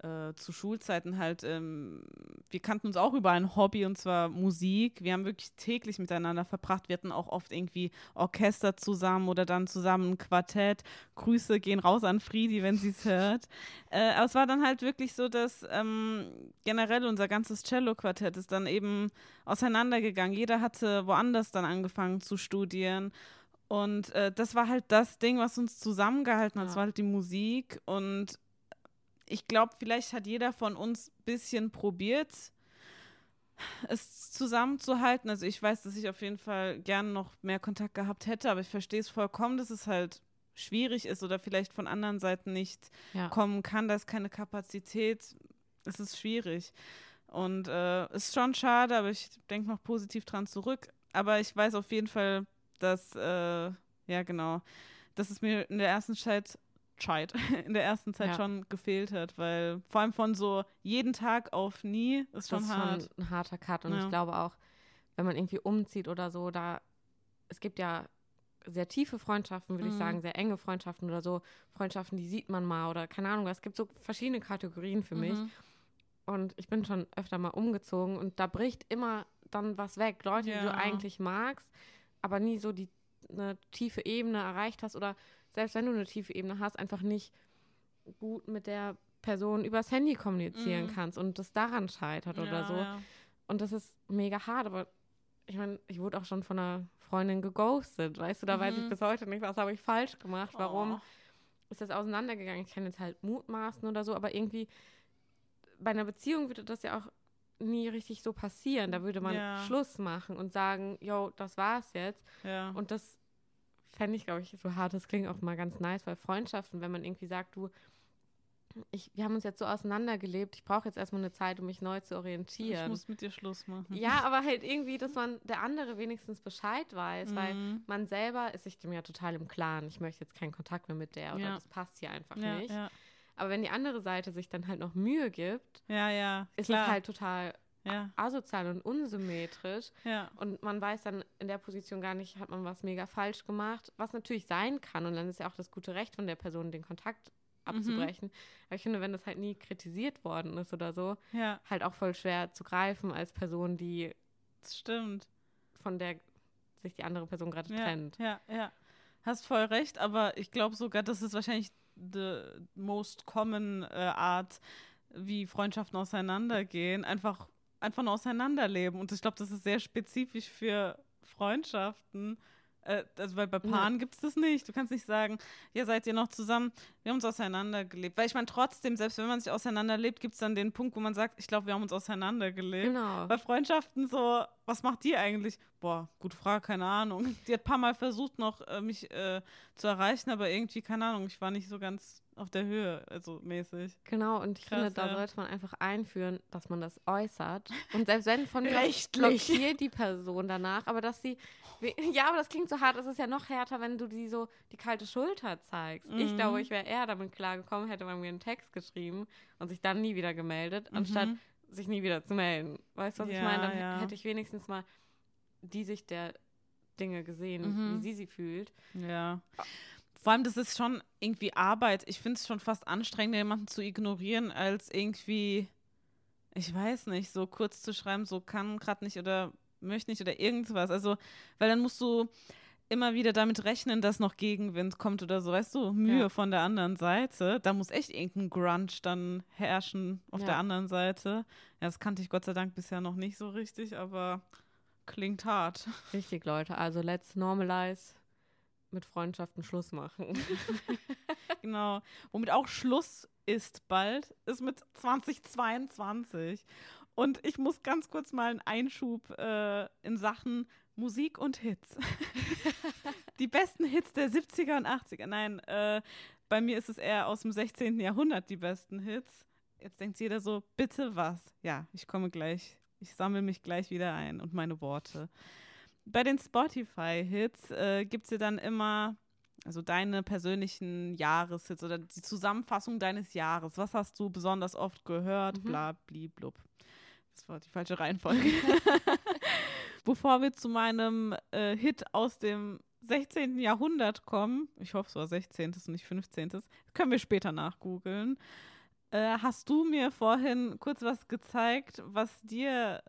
äh, zu Schulzeiten halt, ähm, wir kannten uns auch über ein Hobby und zwar Musik. Wir haben wirklich täglich miteinander verbracht. Wir hatten auch oft irgendwie Orchester zusammen oder dann zusammen ein Quartett. Grüße gehen raus an Friedi, wenn sie es hört. Äh, aber es war dann halt wirklich so, dass ähm, generell unser ganzes Cello-Quartett ist dann eben auseinandergegangen. Jeder hatte woanders dann angefangen zu studieren. Und äh, das war halt das Ding, was uns zusammengehalten hat. Ja. Es war halt die Musik. Und ich glaube, vielleicht hat jeder von uns ein bisschen probiert, es zusammenzuhalten. Also ich weiß, dass ich auf jeden Fall gerne noch mehr Kontakt gehabt hätte, aber ich verstehe es vollkommen, dass es halt schwierig ist oder vielleicht von anderen Seiten nicht Ja. kommen kann. Da ist keine Kapazität. Es ist schwierig. Und äh, ist schon schade, aber ich denke noch positiv dran zurück. Aber ich weiß auf jeden Fall, dass, äh, ja genau, dass es mir in der ersten Zeit, Zeit, in der ersten Zeit Ja. schon gefehlt hat, weil vor allem von so jeden Tag auf nie ist schon das ist hart. schon ein harter Cut. Und Ja. ich glaube auch, wenn man irgendwie umzieht oder so, da, es gibt ja sehr tiefe Freundschaften, würde ich Mhm. sagen, sehr enge Freundschaften oder so. Freundschaften, die sieht man mal oder keine Ahnung, es gibt so verschiedene Kategorien für mich. Mhm. Und ich bin schon öfter mal umgezogen und da bricht immer dann was weg. Leute, die du Ja. eigentlich magst, aber nie so die eine tiefe Ebene erreicht hast oder selbst wenn du eine tiefe Ebene hast, einfach nicht gut mit der Person übers Handy kommunizieren Mhm. kannst und das daran scheitert oder Ja, so. ja. Und das ist mega hart, aber ich meine, ich wurde auch schon von einer Freundin geghostet, weißt du, da weiß ich Mhm. bis heute nicht, was habe ich falsch gemacht, warum Oh. ist das auseinandergegangen. Ich kann jetzt halt mutmaßen oder so, aber irgendwie bei einer Beziehung würde das ja auch nie richtig so passieren. Da würde man Ja. Schluss machen und sagen, yo, das war's jetzt. Ja. Und das fände ich, glaube ich, so hart, das klingt auch mal ganz nice bei Freundschaften, wenn man irgendwie sagt, du, ich, wir haben uns jetzt so auseinandergelebt, ich brauche jetzt erstmal eine Zeit, um mich neu zu ich orientieren. muss mit dir Schluss machen. Ja, aber halt irgendwie, dass man der andere wenigstens Bescheid weiß, weil Mhm. man selber ist sich dem ja total im Klaren. Ich möchte jetzt keinen Kontakt mehr mit der oder Ja. das passt hier einfach ja, nicht. ja. Aber wenn die andere Seite sich dann halt noch Mühe gibt, ja, ja, ist es halt total ja, asozial und unsymmetrisch. ja. Und man weiß dann in der Position gar nicht, hat man was mega falsch gemacht, was natürlich sein kann. Und dann ist ja auch das gute Recht von der Person, den Kontakt Mhm. abzubrechen. Aber ich finde, wenn das halt nie kritisiert worden ist oder so, Ja, halt auch voll schwer zu greifen als Person, die das stimmt. von der sich die andere Person gerade Ja, trennt. ja, ja. Hast voll recht, aber ich glaube sogar, das ist wahrscheinlich the most common äh, Art, wie Freundschaften auseinandergehen. Einfach, einfach nur auseinanderleben. Und ich glaube, das ist sehr spezifisch für Freundschaften. Äh, also, weil bei Paaren Ja. gibt es das nicht. Du kannst nicht sagen, ja, seid ihr noch zusammen? Wir haben uns auseinandergelebt. Weil ich meine, trotzdem, selbst wenn man sich auseinanderlebt, gibt es dann den Punkt, wo man sagt, ich glaube, wir haben uns auseinandergelebt. Genau. Bei Freundschaften so, was macht die eigentlich? Boah, gute Frage, keine Ahnung. Die hat ein paar Mal versucht, noch äh, mich äh, zu erreichen, aber irgendwie, keine Ahnung, ich war nicht so ganz auf der Höhe, also mäßig. Genau, und ich Krass, finde, da ja. sollte man einfach einführen, dass man das äußert. Und selbst wenn von mir blockiert die Person danach, aber dass sie. Ja, aber das klingt so hart. Es ist ja noch härter, wenn du die so die kalte Schulter zeigst. Ich Mhm. glaube, ich wäre eher damit klargekommen, hätte man mir einen Text geschrieben und sich dann nie wieder gemeldet, anstatt Mhm. sich nie wieder zu melden. Weißt du, was ich Ja, meine? Dann ja. hätte ich wenigstens mal die Sicht der Dinge gesehen, Mhm. wie sie sie fühlt. Ja. Vor allem, das ist schon irgendwie Arbeit. Ich finde es schon fast anstrengender, jemanden zu ignorieren, als irgendwie, ich weiß nicht, so kurz zu schreiben, so kann gerade nicht oder möchte nicht oder irgendwas. Also, weil dann musst du immer wieder damit rechnen, dass noch Gegenwind kommt oder so, weißt du, Mühe Ja. von der anderen Seite. Da muss echt irgendein Grunge dann herrschen auf Ja. der anderen Seite. Ja, das kannte ich Gott sei Dank bisher noch nicht so richtig, aber klingt hart. Richtig, Leute. Also let's normalize mit Freundschaften Schluss machen. Genau. Womit auch Schluss ist bald, ist mit 2022. Und ich muss ganz kurz mal einen Einschub äh, in Sachen Musik und Hits. die besten Hits der 70er und 80er. Nein, äh, bei mir ist es eher aus dem 16. Jahrhundert die besten Hits. Jetzt denkt jeder so, bitte was? Ja, ich komme gleich. Ich sammle mich gleich wieder ein und meine Worte. Bei den Spotify-Hits äh, gibt es ja dann immer also deine persönlichen Jahreshits oder die Zusammenfassung deines Jahres. Was hast du besonders oft gehört? Mhm. Bla, blub. Das war die falsche Reihenfolge. Bevor wir zu meinem äh, Hit aus dem 16. Jahrhundert kommen, ich hoffe, es war 16. und nicht 15. können wir später nachgoogeln. Äh, hast du mir vorhin kurz was gezeigt, was dir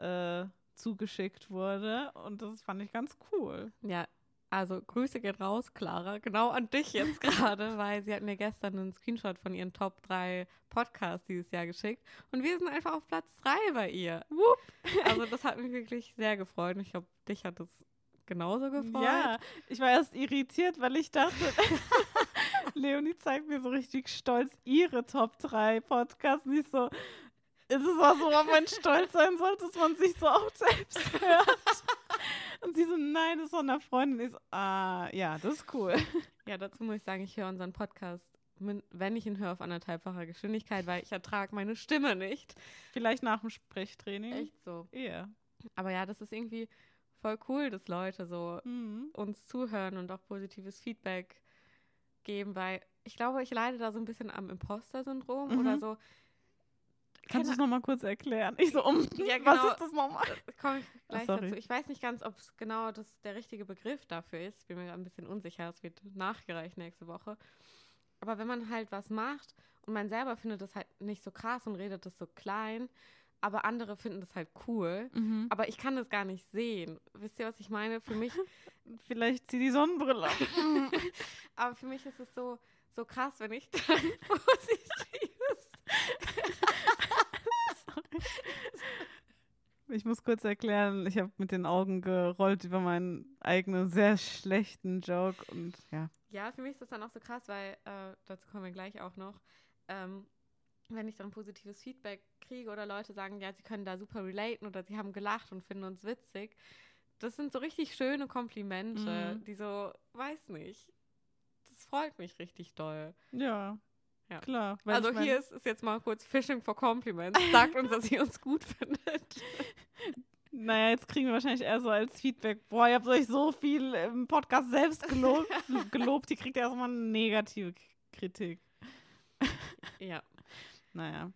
äh, zugeschickt wurde? Und das fand ich ganz cool. Ja, also Grüße gehen raus, Clara, genau an dich jetzt gerade, weil sie hat mir gestern einen Screenshot von ihren Top 3 Podcasts dieses Jahr geschickt und wir sind einfach auf Platz 3 bei ihr. Wupp. Also das hat mich wirklich sehr gefreut und ich glaube, dich hat es genauso gefreut. Ja, ich war erst irritiert, weil ich dachte, Leonie zeigt mir so richtig stolz ihre Top 3 Podcasts. Und ich so, ist es was, worauf man stolz sein sollte, dass man sich so auch selbst hört? Und sie so, nein, das ist von einer Freundin. Ich so, ah, ja, das ist cool. Ja, dazu muss ich sagen, ich höre unseren Podcast, wenn ich ihn höre, auf anderthalbfacher Geschwindigkeit, weil ich ertrage meine Stimme nicht. Vielleicht nach dem Sprechtraining. Echt so. Ja. Aber ja, das ist irgendwie voll cool, dass Leute so Mhm. uns zuhören und auch positives Feedback geben, weil ich glaube, ich leide da so ein bisschen am Imposter-Syndrom Mhm. oder so. Kannst du Keine- es nochmal kurz erklären? Ich so, um, Ja, was genau. ist das nochmal? komme ich gleich sorry. dazu. Ich weiß nicht ganz, ob es genau das, der richtige Begriff dafür ist. Ich bin mir ein bisschen unsicher. Es wird nachgereicht nächste Woche. Aber wenn man halt was macht und man selber findet das halt nicht so krass und redet das so klein, aber andere finden das halt cool. Mhm. Aber ich kann das gar nicht sehen. Wisst ihr, was ich meine? Für mich Vielleicht zieh die Sonnenbrille ab. Aber für mich ist es so, so krass, wenn ich dann positives. Ich muss kurz erklären, ich habe mit den Augen gerollt über meinen eigenen sehr schlechten Joke und ja. Ja, für mich ist das dann auch so krass, weil, äh, dazu kommen wir gleich auch noch, ähm, wenn ich dann positives Feedback kriege oder Leute sagen, ja, sie können da super relaten oder sie haben gelacht und finden uns witzig. Das sind so richtig schöne Komplimente, Mhm. die so, weiß nicht, das freut mich richtig doll. Ja. Ja. Klar. also ich mein- hier ist, ist jetzt mal kurz Fishing for Compliments. Sagt uns, dass ihr uns gut findet. Naja, jetzt kriegen wir wahrscheinlich eher so als Feedback, boah, ihr habt euch so viel im Podcast selbst gelobt, gelobt die kriegt ja erstmal eine negative Kritik. Ja. Naja.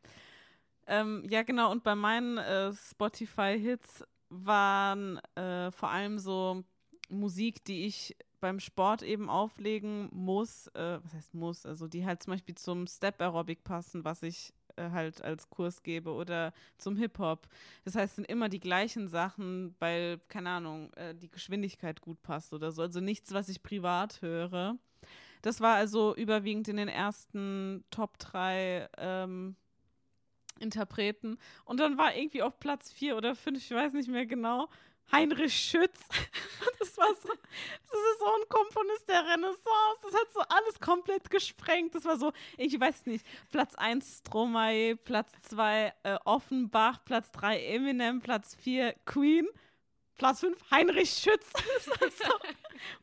Ähm, ja, genau, und bei meinen äh, Spotify-Hits waren äh, vor allem so Musik, die ich beim Sport eben auflegen muss, äh, was heißt muss, also die halt zum Beispiel zum Step Aerobic passen, was ich äh, halt als Kurs gebe oder zum Hip-Hop. Das heißt, sind immer die gleichen Sachen, weil, keine Ahnung, äh, die Geschwindigkeit gut passt oder so. Also nichts, was ich privat höre. Das war also überwiegend in den ersten Top 3 ähm, Interpreten. Und dann war irgendwie auf Platz 4 oder 5, ich weiß nicht mehr genau, Heinrich Schütz. Das war so, das ist so ein Komponist der Renaissance. Das hat so alles komplett gesprengt. Das war so, ich weiß nicht, Platz 1 Stromae, Platz 2 äh, Offenbach, Platz 3 Eminem, Platz 4 Queen, Platz 5 Heinrich Schütz. Das war so,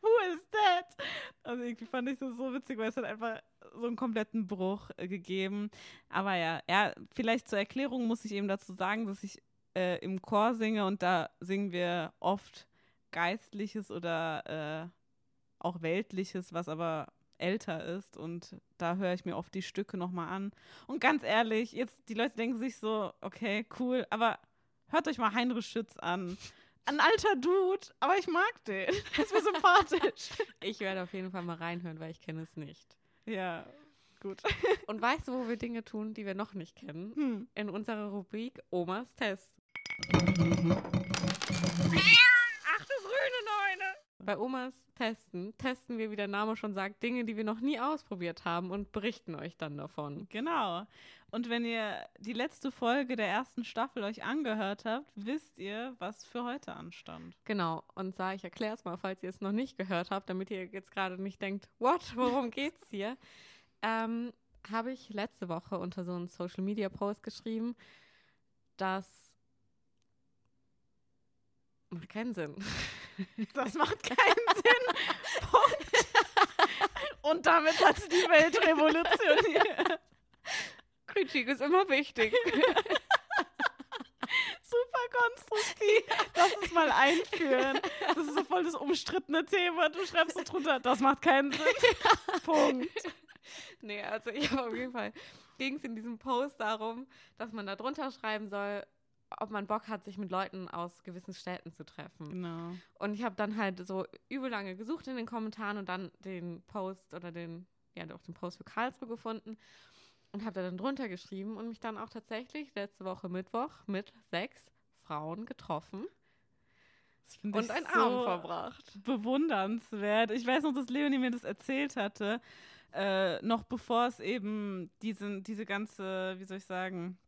who is that? Also irgendwie fand ich das so witzig, weil es hat einfach so einen kompletten Bruch äh, gegeben. Aber ja, ja, vielleicht zur Erklärung muss ich eben dazu sagen, dass ich äh, im Chor singe und da singen wir oft Geistliches oder äh, auch Weltliches, was aber älter ist und da höre ich mir oft die Stücke nochmal an. Und ganz ehrlich, jetzt die Leute denken sich so, okay, cool, aber hört euch mal Heinrich Schütz an. Ein alter Dude, aber ich mag den. ist mir sympathisch. Ich werde auf jeden Fall mal reinhören, weil ich kenne es nicht. Ja, gut. Und weißt du, wo wir Dinge tun, die wir noch nicht kennen? Hm. In unserer Rubrik Omas Test. Ach du grüne Neune. Bei Omas Testen testen wir, wie der Name schon sagt, Dinge, die wir noch nie ausprobiert haben und berichten euch dann davon. Genau. Und wenn ihr die letzte Folge der ersten Staffel euch angehört habt, wisst ihr, was für heute anstand. Genau. Und sah, ich erkläre es mal, falls ihr es noch nicht gehört habt, damit ihr jetzt gerade nicht denkt, what, worum geht's hier? ähm, habe ich letzte Woche unter so einen Social Media Post geschrieben, dass macht keinen Sinn. Das macht keinen Sinn. Punkt. Und damit hat sie die Welt revolutioniert. Kritik ist immer wichtig. Super konstruktiv. Lass uns mal einführen. Das ist so voll das umstrittene Thema. Du schreibst so drunter, das macht keinen Sinn. Punkt. Nee, also ich habe auf jeden Fall ging es in diesem Post darum, dass man da drunter schreiben soll, ob man Bock hat, sich mit Leuten aus gewissen Städten zu treffen. Genau. Und ich habe dann halt so übel lange gesucht in den Kommentaren und dann den Post oder den, ja doch den Post für Karlsruhe gefunden und habe da dann drunter geschrieben und mich dann auch tatsächlich letzte Woche Mittwoch mit sechs Frauen getroffen und einen so Abend verbracht. bewundernswert. Ich weiß noch, dass Leonie mir das erzählt hatte, äh, noch bevor es eben diesen, diese ganze, wie soll ich sagen,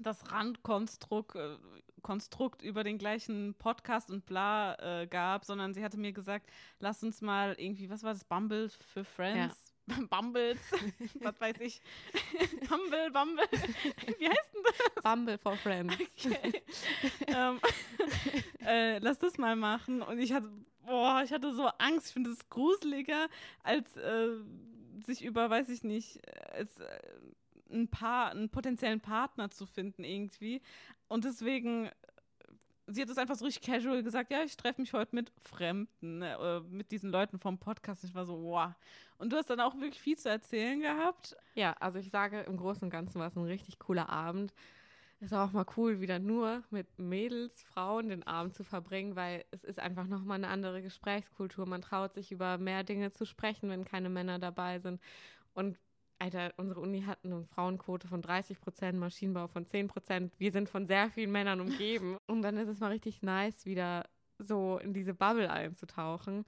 das Randkonstrukt äh, Konstrukt über den gleichen Podcast und bla äh, gab, sondern sie hatte mir gesagt, lass uns mal irgendwie, was war das, Bumble für Friends? Bumbles, was weiß ich. Bumble, Bumble. Wie heißt denn das? Bumble for Friends. Okay. ähm, äh, lass das mal machen. Und ich hatte, boah, ich hatte so Angst. Ich finde es gruseliger, als äh, sich über, weiß ich nicht, als ein Paar, einen potenziellen Partner zu finden irgendwie. Und deswegen, sie hat es einfach so richtig casual gesagt, ja, ich treffe mich heute mit Fremden, ne, mit diesen Leuten vom Podcast. Ich war so, wow. Und du hast dann auch wirklich viel zu erzählen gehabt. Ja, also ich sage, im Großen und Ganzen war es ein richtig cooler Abend. Es war auch mal cool, wieder nur mit Mädels, Frauen den Abend zu verbringen, weil es ist einfach nochmal eine andere Gesprächskultur. Man traut sich über mehr Dinge zu sprechen, wenn keine Männer dabei sind. Und Alter, unsere Uni hat eine Frauenquote von 30 Prozent, Maschinenbau von 10 Prozent. Wir sind von sehr vielen Männern umgeben. Und dann ist es mal richtig nice, wieder so in diese Bubble einzutauchen.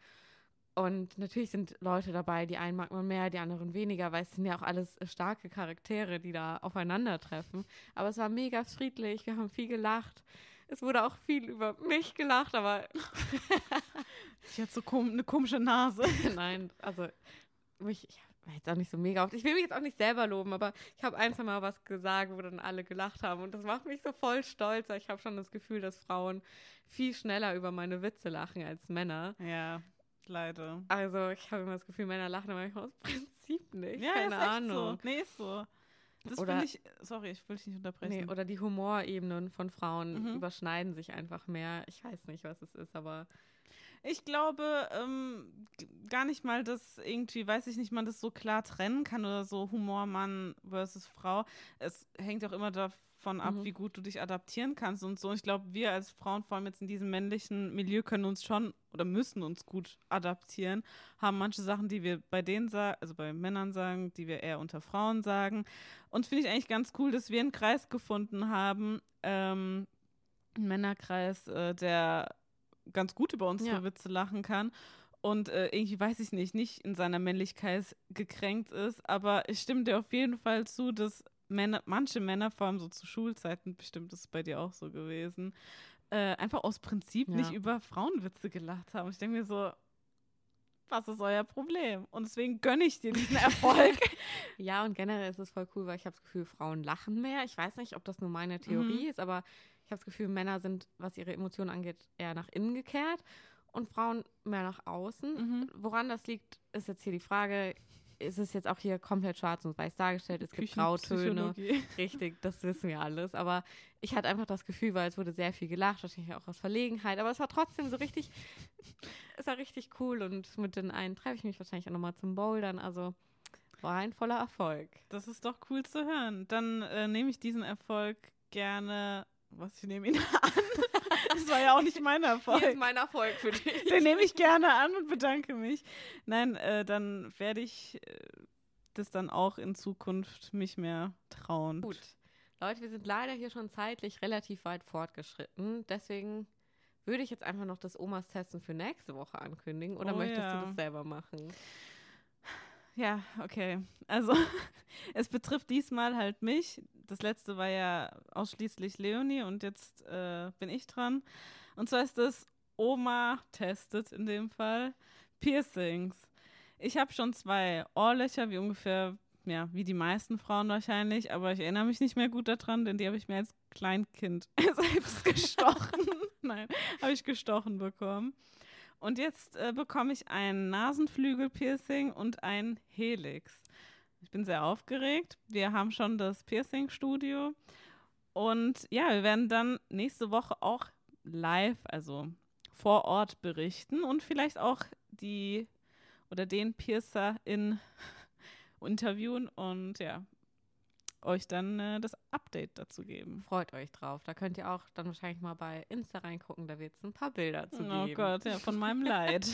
Und natürlich sind Leute dabei, die einen mag man mehr, die anderen weniger, weil es sind ja auch alles starke Charaktere, die da aufeinandertreffen. Aber es war mega friedlich, wir haben viel gelacht. Es wurde auch viel über mich gelacht, aber Ich hatte so kom eine komische Nase. nein, also mich, ich jetzt auch nicht so mega oft. Ich will mich jetzt auch nicht selber loben, aber ich habe ein, zwei Mal was gesagt, wo dann alle gelacht haben. Und das macht mich so voll stolz. Ich habe schon das Gefühl, dass Frauen viel schneller über meine Witze lachen als Männer. Ja, leider. Also ich habe immer das Gefühl, Männer lachen manchmal aus Prinzip nicht. Ja, Keine ist echt Ahnung. So. Nee, ist so. Das Oder- finde ich, sorry, ich will dich nicht unterbrechen. Nee, oder die Humorebenen von Frauen Mhm. überschneiden sich einfach mehr. Ich weiß nicht, was es ist, aber Ich glaube ähm, gar nicht mal, dass irgendwie, weiß ich nicht, man das so klar trennen kann oder so Humor Mann versus Frau. Es hängt auch immer davon ab, Mhm. wie gut du dich adaptieren kannst und so. Und ich glaube, wir als Frauen, vor allem jetzt in diesem männlichen Milieu, können uns schon oder müssen uns gut adaptieren, haben manche Sachen, die wir bei denen sagen, also bei Männern sagen, die wir eher unter Frauen sagen. Und finde ich eigentlich ganz cool, dass wir einen Kreis gefunden haben, ähm, einen Männerkreis, äh, der ganz gut über unsere Ja. Witze lachen kann und äh, irgendwie, weiß ich nicht, nicht in seiner Männlichkeit gekränkt ist. Aber ich stimme dir auf jeden Fall zu, dass Männer, manche Männer, vor allem so zu Schulzeiten, bestimmt ist es bei dir auch so gewesen, äh, einfach aus Prinzip Ja. nicht über Frauenwitze gelacht haben. Ich denke mir so, was ist euer Problem? Und deswegen gönne ich dir diesen Erfolg. Ja, und generell ist es voll cool, weil ich habe das Gefühl, Frauen lachen mehr. Ich weiß nicht, ob das nur meine Theorie Mhm. ist, aber ich habe das Gefühl, Männer sind, was ihre Emotionen angeht, eher nach innen gekehrt und Frauen mehr nach außen. Mhm. Woran das liegt, ist jetzt hier die Frage. Ist es jetzt auch hier komplett schwarz und weiß dargestellt? Es gibt Grautöne. Richtig, das wissen wir alles. Aber ich hatte einfach das Gefühl, weil es wurde sehr viel gelacht, wahrscheinlich auch aus Verlegenheit. Aber es war trotzdem so richtig, es war richtig cool. Und mit den einen treffe ich mich wahrscheinlich auch nochmal zum Bouldern. Also war ein voller Erfolg. Das ist doch cool zu hören. Dann äh, nehme ich diesen Erfolg gerne. Was, ich nehme ihn an. Das war ja auch nicht mein Hier ist Erfolg. mein Erfolg für dich. Den nehme ich gerne an und bedanke mich. Nein, äh, dann werde ich äh, das dann auch in Zukunft mich mehr trauen. Gut. Leute, wir sind leider hier schon zeitlich relativ weit fortgeschritten. Deswegen würde ich jetzt einfach noch das Omas Testen für nächste Woche ankündigen. Oder Oh möchtest ja. du das selber machen? Ja, okay. Also es betrifft diesmal halt mich. Das letzte war ja ausschließlich Leonie und jetzt äh, bin ich dran. Und zwar ist es Oma testet in dem Fall Piercings. Ich habe schon zwei Ohrlöcher, wie ungefähr, ja, wie die meisten Frauen wahrscheinlich, aber ich erinnere mich nicht mehr gut daran, denn die habe ich mir als Kleinkind selbst gestochen. Nein, habe ich gestochen bekommen. Und jetzt äh, bekomme ich ein Nasenflügel-Piercing und ein Helix. Ich bin sehr aufgeregt. Wir haben schon das Piercing-Studio. Und ja, wir werden dann nächste Woche auch live, also vor Ort berichten und vielleicht auch die oder den Piercer in interviewen und ja, euch dann äh, das Update dazu geben. Freut euch drauf. Da könnt ihr auch dann wahrscheinlich mal bei Insta reingucken. Da wird es ein paar Bilder zu Oh geben. Gott, ja, von meinem Leid.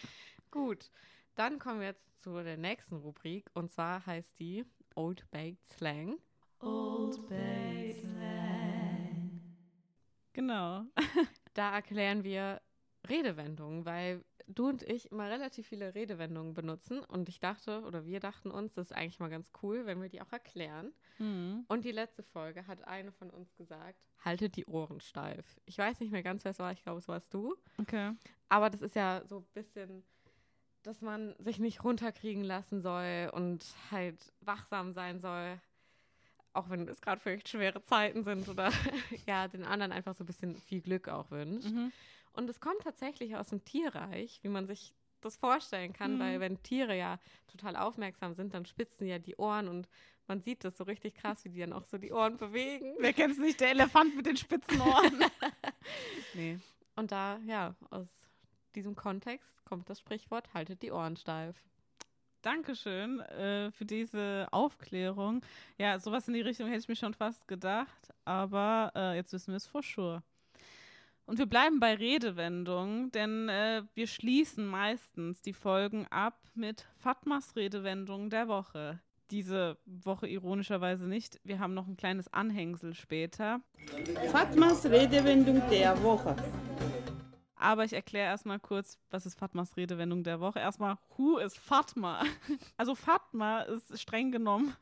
Gut, dann kommen wir jetzt zu der nächsten Rubrik. Und zwar heißt die Old Baked Slang. Old Bay Slang. Genau. Da erklären wir Redewendungen, weil du und ich immer relativ viele Redewendungen benutzen. Und ich dachte, oder wir dachten uns, das ist eigentlich mal ganz cool, wenn wir die auch erklären. Mhm. Und die letzte Folge hat eine von uns gesagt, haltet die Ohren steif. Ich weiß nicht mehr ganz, wer es war. Ich glaube, es warst du. Okay. Aber das ist ja so ein bisschen, dass man sich nicht runterkriegen lassen soll und halt wachsam sein soll. Auch wenn es gerade vielleicht schwere Zeiten sind oder ja, den anderen einfach so ein bisschen viel Glück auch wünscht. Mhm. Und es kommt tatsächlich aus dem Tierreich, wie man sich das vorstellen kann, Mhm. weil wenn Tiere ja total aufmerksam sind, dann spitzen ja die Ohren und man sieht das so richtig krass, wie die dann auch so die Ohren bewegen. Wer kennt es nicht? Der Elefant mit den spitzen Ohren. nee. Und da, ja, aus diesem Kontext kommt das Sprichwort, haltet die Ohren steif. Dankeschön äh, für diese Aufklärung. Ja, sowas in die Richtung hätte ich mir schon fast gedacht, aber äh, jetzt wissen wir es for sure. Und wir bleiben bei Redewendungen, denn äh, wir schließen meistens die Folgen ab mit Fatmas Redewendung der Woche. Diese Woche ironischerweise nicht. Wir haben noch ein kleines Anhängsel später. Fatmas Redewendung der Woche. Aber ich erkläre erstmal kurz, was ist Fatmas Redewendung der Woche. Erstmal, who is Fatma? Also Fatma ist streng genommen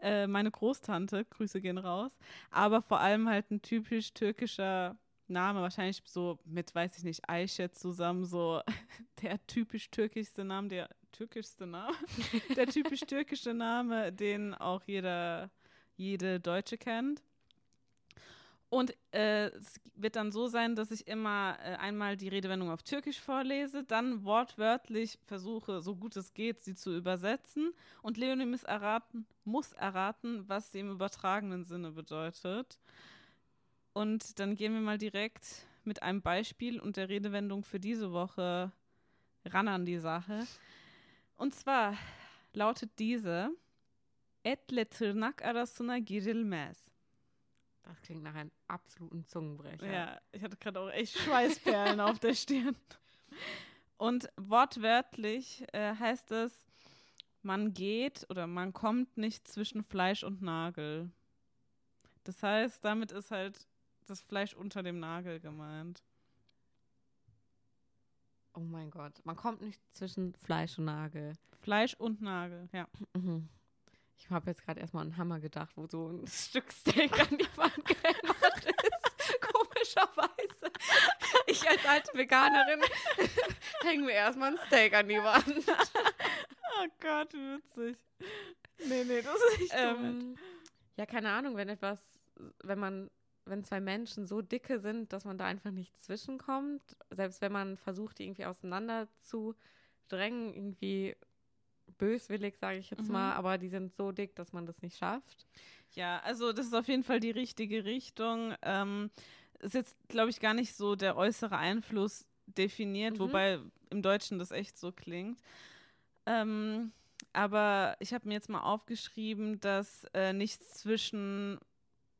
äh, meine Großtante, Grüße gehen raus, aber vor allem halt ein typisch türkischer Name, wahrscheinlich so mit, weiß ich nicht, Ayşe zusammen, so der typisch türkischste Name, der türkischste Name, der typisch türkische Name, den auch jeder, jede Deutsche kennt. Und äh, es wird dann so sein, dass ich immer äh, einmal die Redewendung auf Türkisch vorlese, dann wortwörtlich versuche, so gut es geht, sie zu übersetzen. Und Leonie muss erraten, muss erraten, was sie im übertragenen Sinne bedeutet. Und dann gehen wir mal direkt mit einem Beispiel und der Redewendung für diese Woche ran an die Sache. Und zwar lautet diese Etle tırnak arasına girilmez. Das klingt nach einem absoluten Zungenbrecher. Ja, ich hatte gerade auch echt Schweißperlen auf der Stirn. Und wortwörtlich äh, heißt es, man geht oder man kommt nicht zwischen Fleisch und Nagel. Das heißt, damit ist halt das Fleisch unter dem Nagel gemeint. Oh mein Gott. Man kommt nicht zwischen Fleisch und Nagel. Fleisch und Nagel, ja. Mhm. Ich habe jetzt gerade erstmal an einen Hammer gedacht, wo so ein Stück Steak an die Wand gehämmert ist. Komischerweise. als alte Veganerin hängen wir erstmal ein Steak an die Wand. Oh Gott, witzig. Nee, nee, das ist nicht ähm, Ja, keine Ahnung, wenn etwas, wenn man, wenn zwei Menschen so dicke sind, dass man da einfach nicht zwischenkommt, selbst wenn man versucht, die irgendwie auseinander zu drängen, irgendwie böswillig, sage ich jetzt mhm. mal, aber die sind so dick, dass man das nicht schafft. Ja, also das ist auf jeden Fall die richtige Richtung. Ähm, ist jetzt, glaube ich, gar nicht so der äußere Einfluss definiert, mhm. wobei im Deutschen das echt so klingt. Ähm, aber ich habe mir jetzt mal aufgeschrieben, dass äh, nichts zwischen,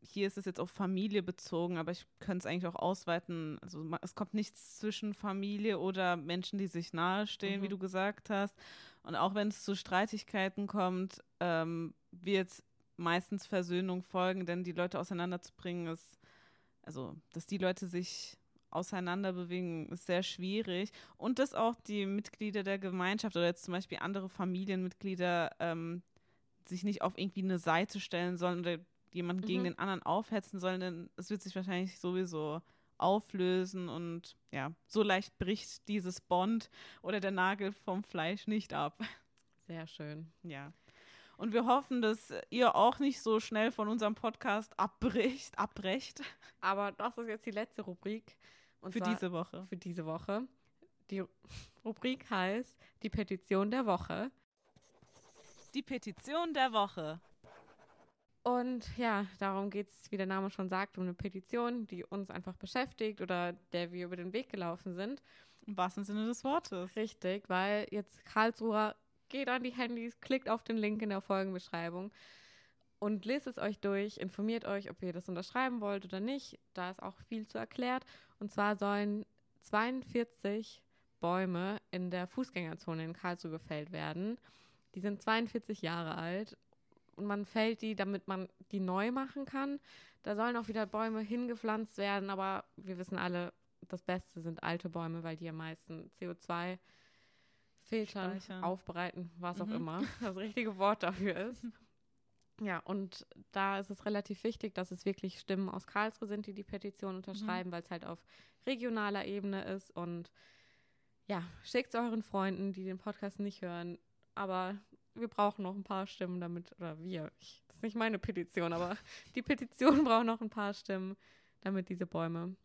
hier ist es jetzt auf Familie bezogen, aber ich könnte es eigentlich auch ausweiten. Also es kommt nichts zwischen Familie oder Menschen, die sich nahestehen, mhm. wie du gesagt hast. Und auch wenn es zu Streitigkeiten kommt, ähm, wird meistens Versöhnung folgen, denn die Leute auseinanderzubringen ist, also dass die Leute sich auseinanderbewegen, ist sehr schwierig. Und dass auch die Mitglieder der Gemeinschaft oder jetzt zum Beispiel andere Familienmitglieder ähm, sich nicht auf irgendwie eine Seite stellen sollen oder jemanden mhm. gegen den anderen aufhetzen sollen, denn es wird sich wahrscheinlich sowieso auflösen und ja, so leicht bricht dieses Bond oder der Nagel vom Fleisch nicht ab. Sehr schön. Ja. Und wir hoffen, dass ihr auch nicht so schnell von unserem Podcast abbricht, abbrecht. Aber das ist jetzt die letzte Rubrik. Und für diese Woche. Für diese Woche. Die Rubrik heißt die Petition der Woche. Die Petition der Woche. Und ja, darum geht es, wie der Name schon sagt, um eine Petition, die uns einfach beschäftigt oder der wir über den Weg gelaufen sind. Im wahrsten Sinne des Wortes. Richtig, weil jetzt Karlsruher geht an die Handys, klickt auf den Link in der Folgenbeschreibung und lest es euch durch, informiert euch, ob ihr das unterschreiben wollt oder nicht. Da ist auch viel zu erklärt. Und zwar sollen 42 Bäume in der Fußgängerzone in Karlsruhe gefällt werden. Die sind 42 Jahre alt und man fällt die, damit man die neu machen kann. Da sollen auch wieder Bäume hingepflanzt werden, aber wir wissen alle, das Beste sind alte Bäume, weil die am meisten CO2 filtern, Speichern. aufbereiten, was mhm. auch immer das richtige Wort dafür ist. Ja, und da ist es relativ wichtig, dass es wirklich Stimmen aus Karlsruhe sind, die die Petition unterschreiben, mhm. weil es halt auf regionaler Ebene ist. Und ja, schickt es euren Freunden, die den Podcast nicht hören. Aber wir brauchen noch ein paar Stimmen damit, oder wir, ich, das ist nicht meine Petition, aber die Petition braucht noch ein paar Stimmen, damit diese Bäume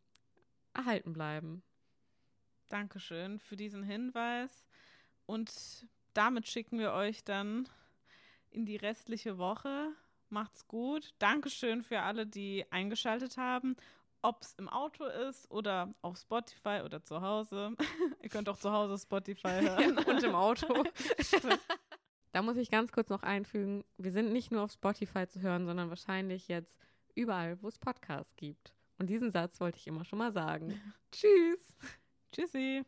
erhalten bleiben. Dankeschön für diesen Hinweis. Und damit schicken wir euch dann in die restliche Woche. Macht's gut. Dankeschön für alle, die eingeschaltet haben. Ob es im Auto ist oder auf Spotify oder zu Hause. Ihr könnt auch zu Hause Spotify hören. und im Auto. Da muss ich ganz kurz noch einfügen, wir sind nicht nur auf Spotify zu hören, sondern wahrscheinlich jetzt überall, wo es Podcasts gibt. Und diesen Satz wollte ich immer schon mal sagen. Tschüss. Tschüssi.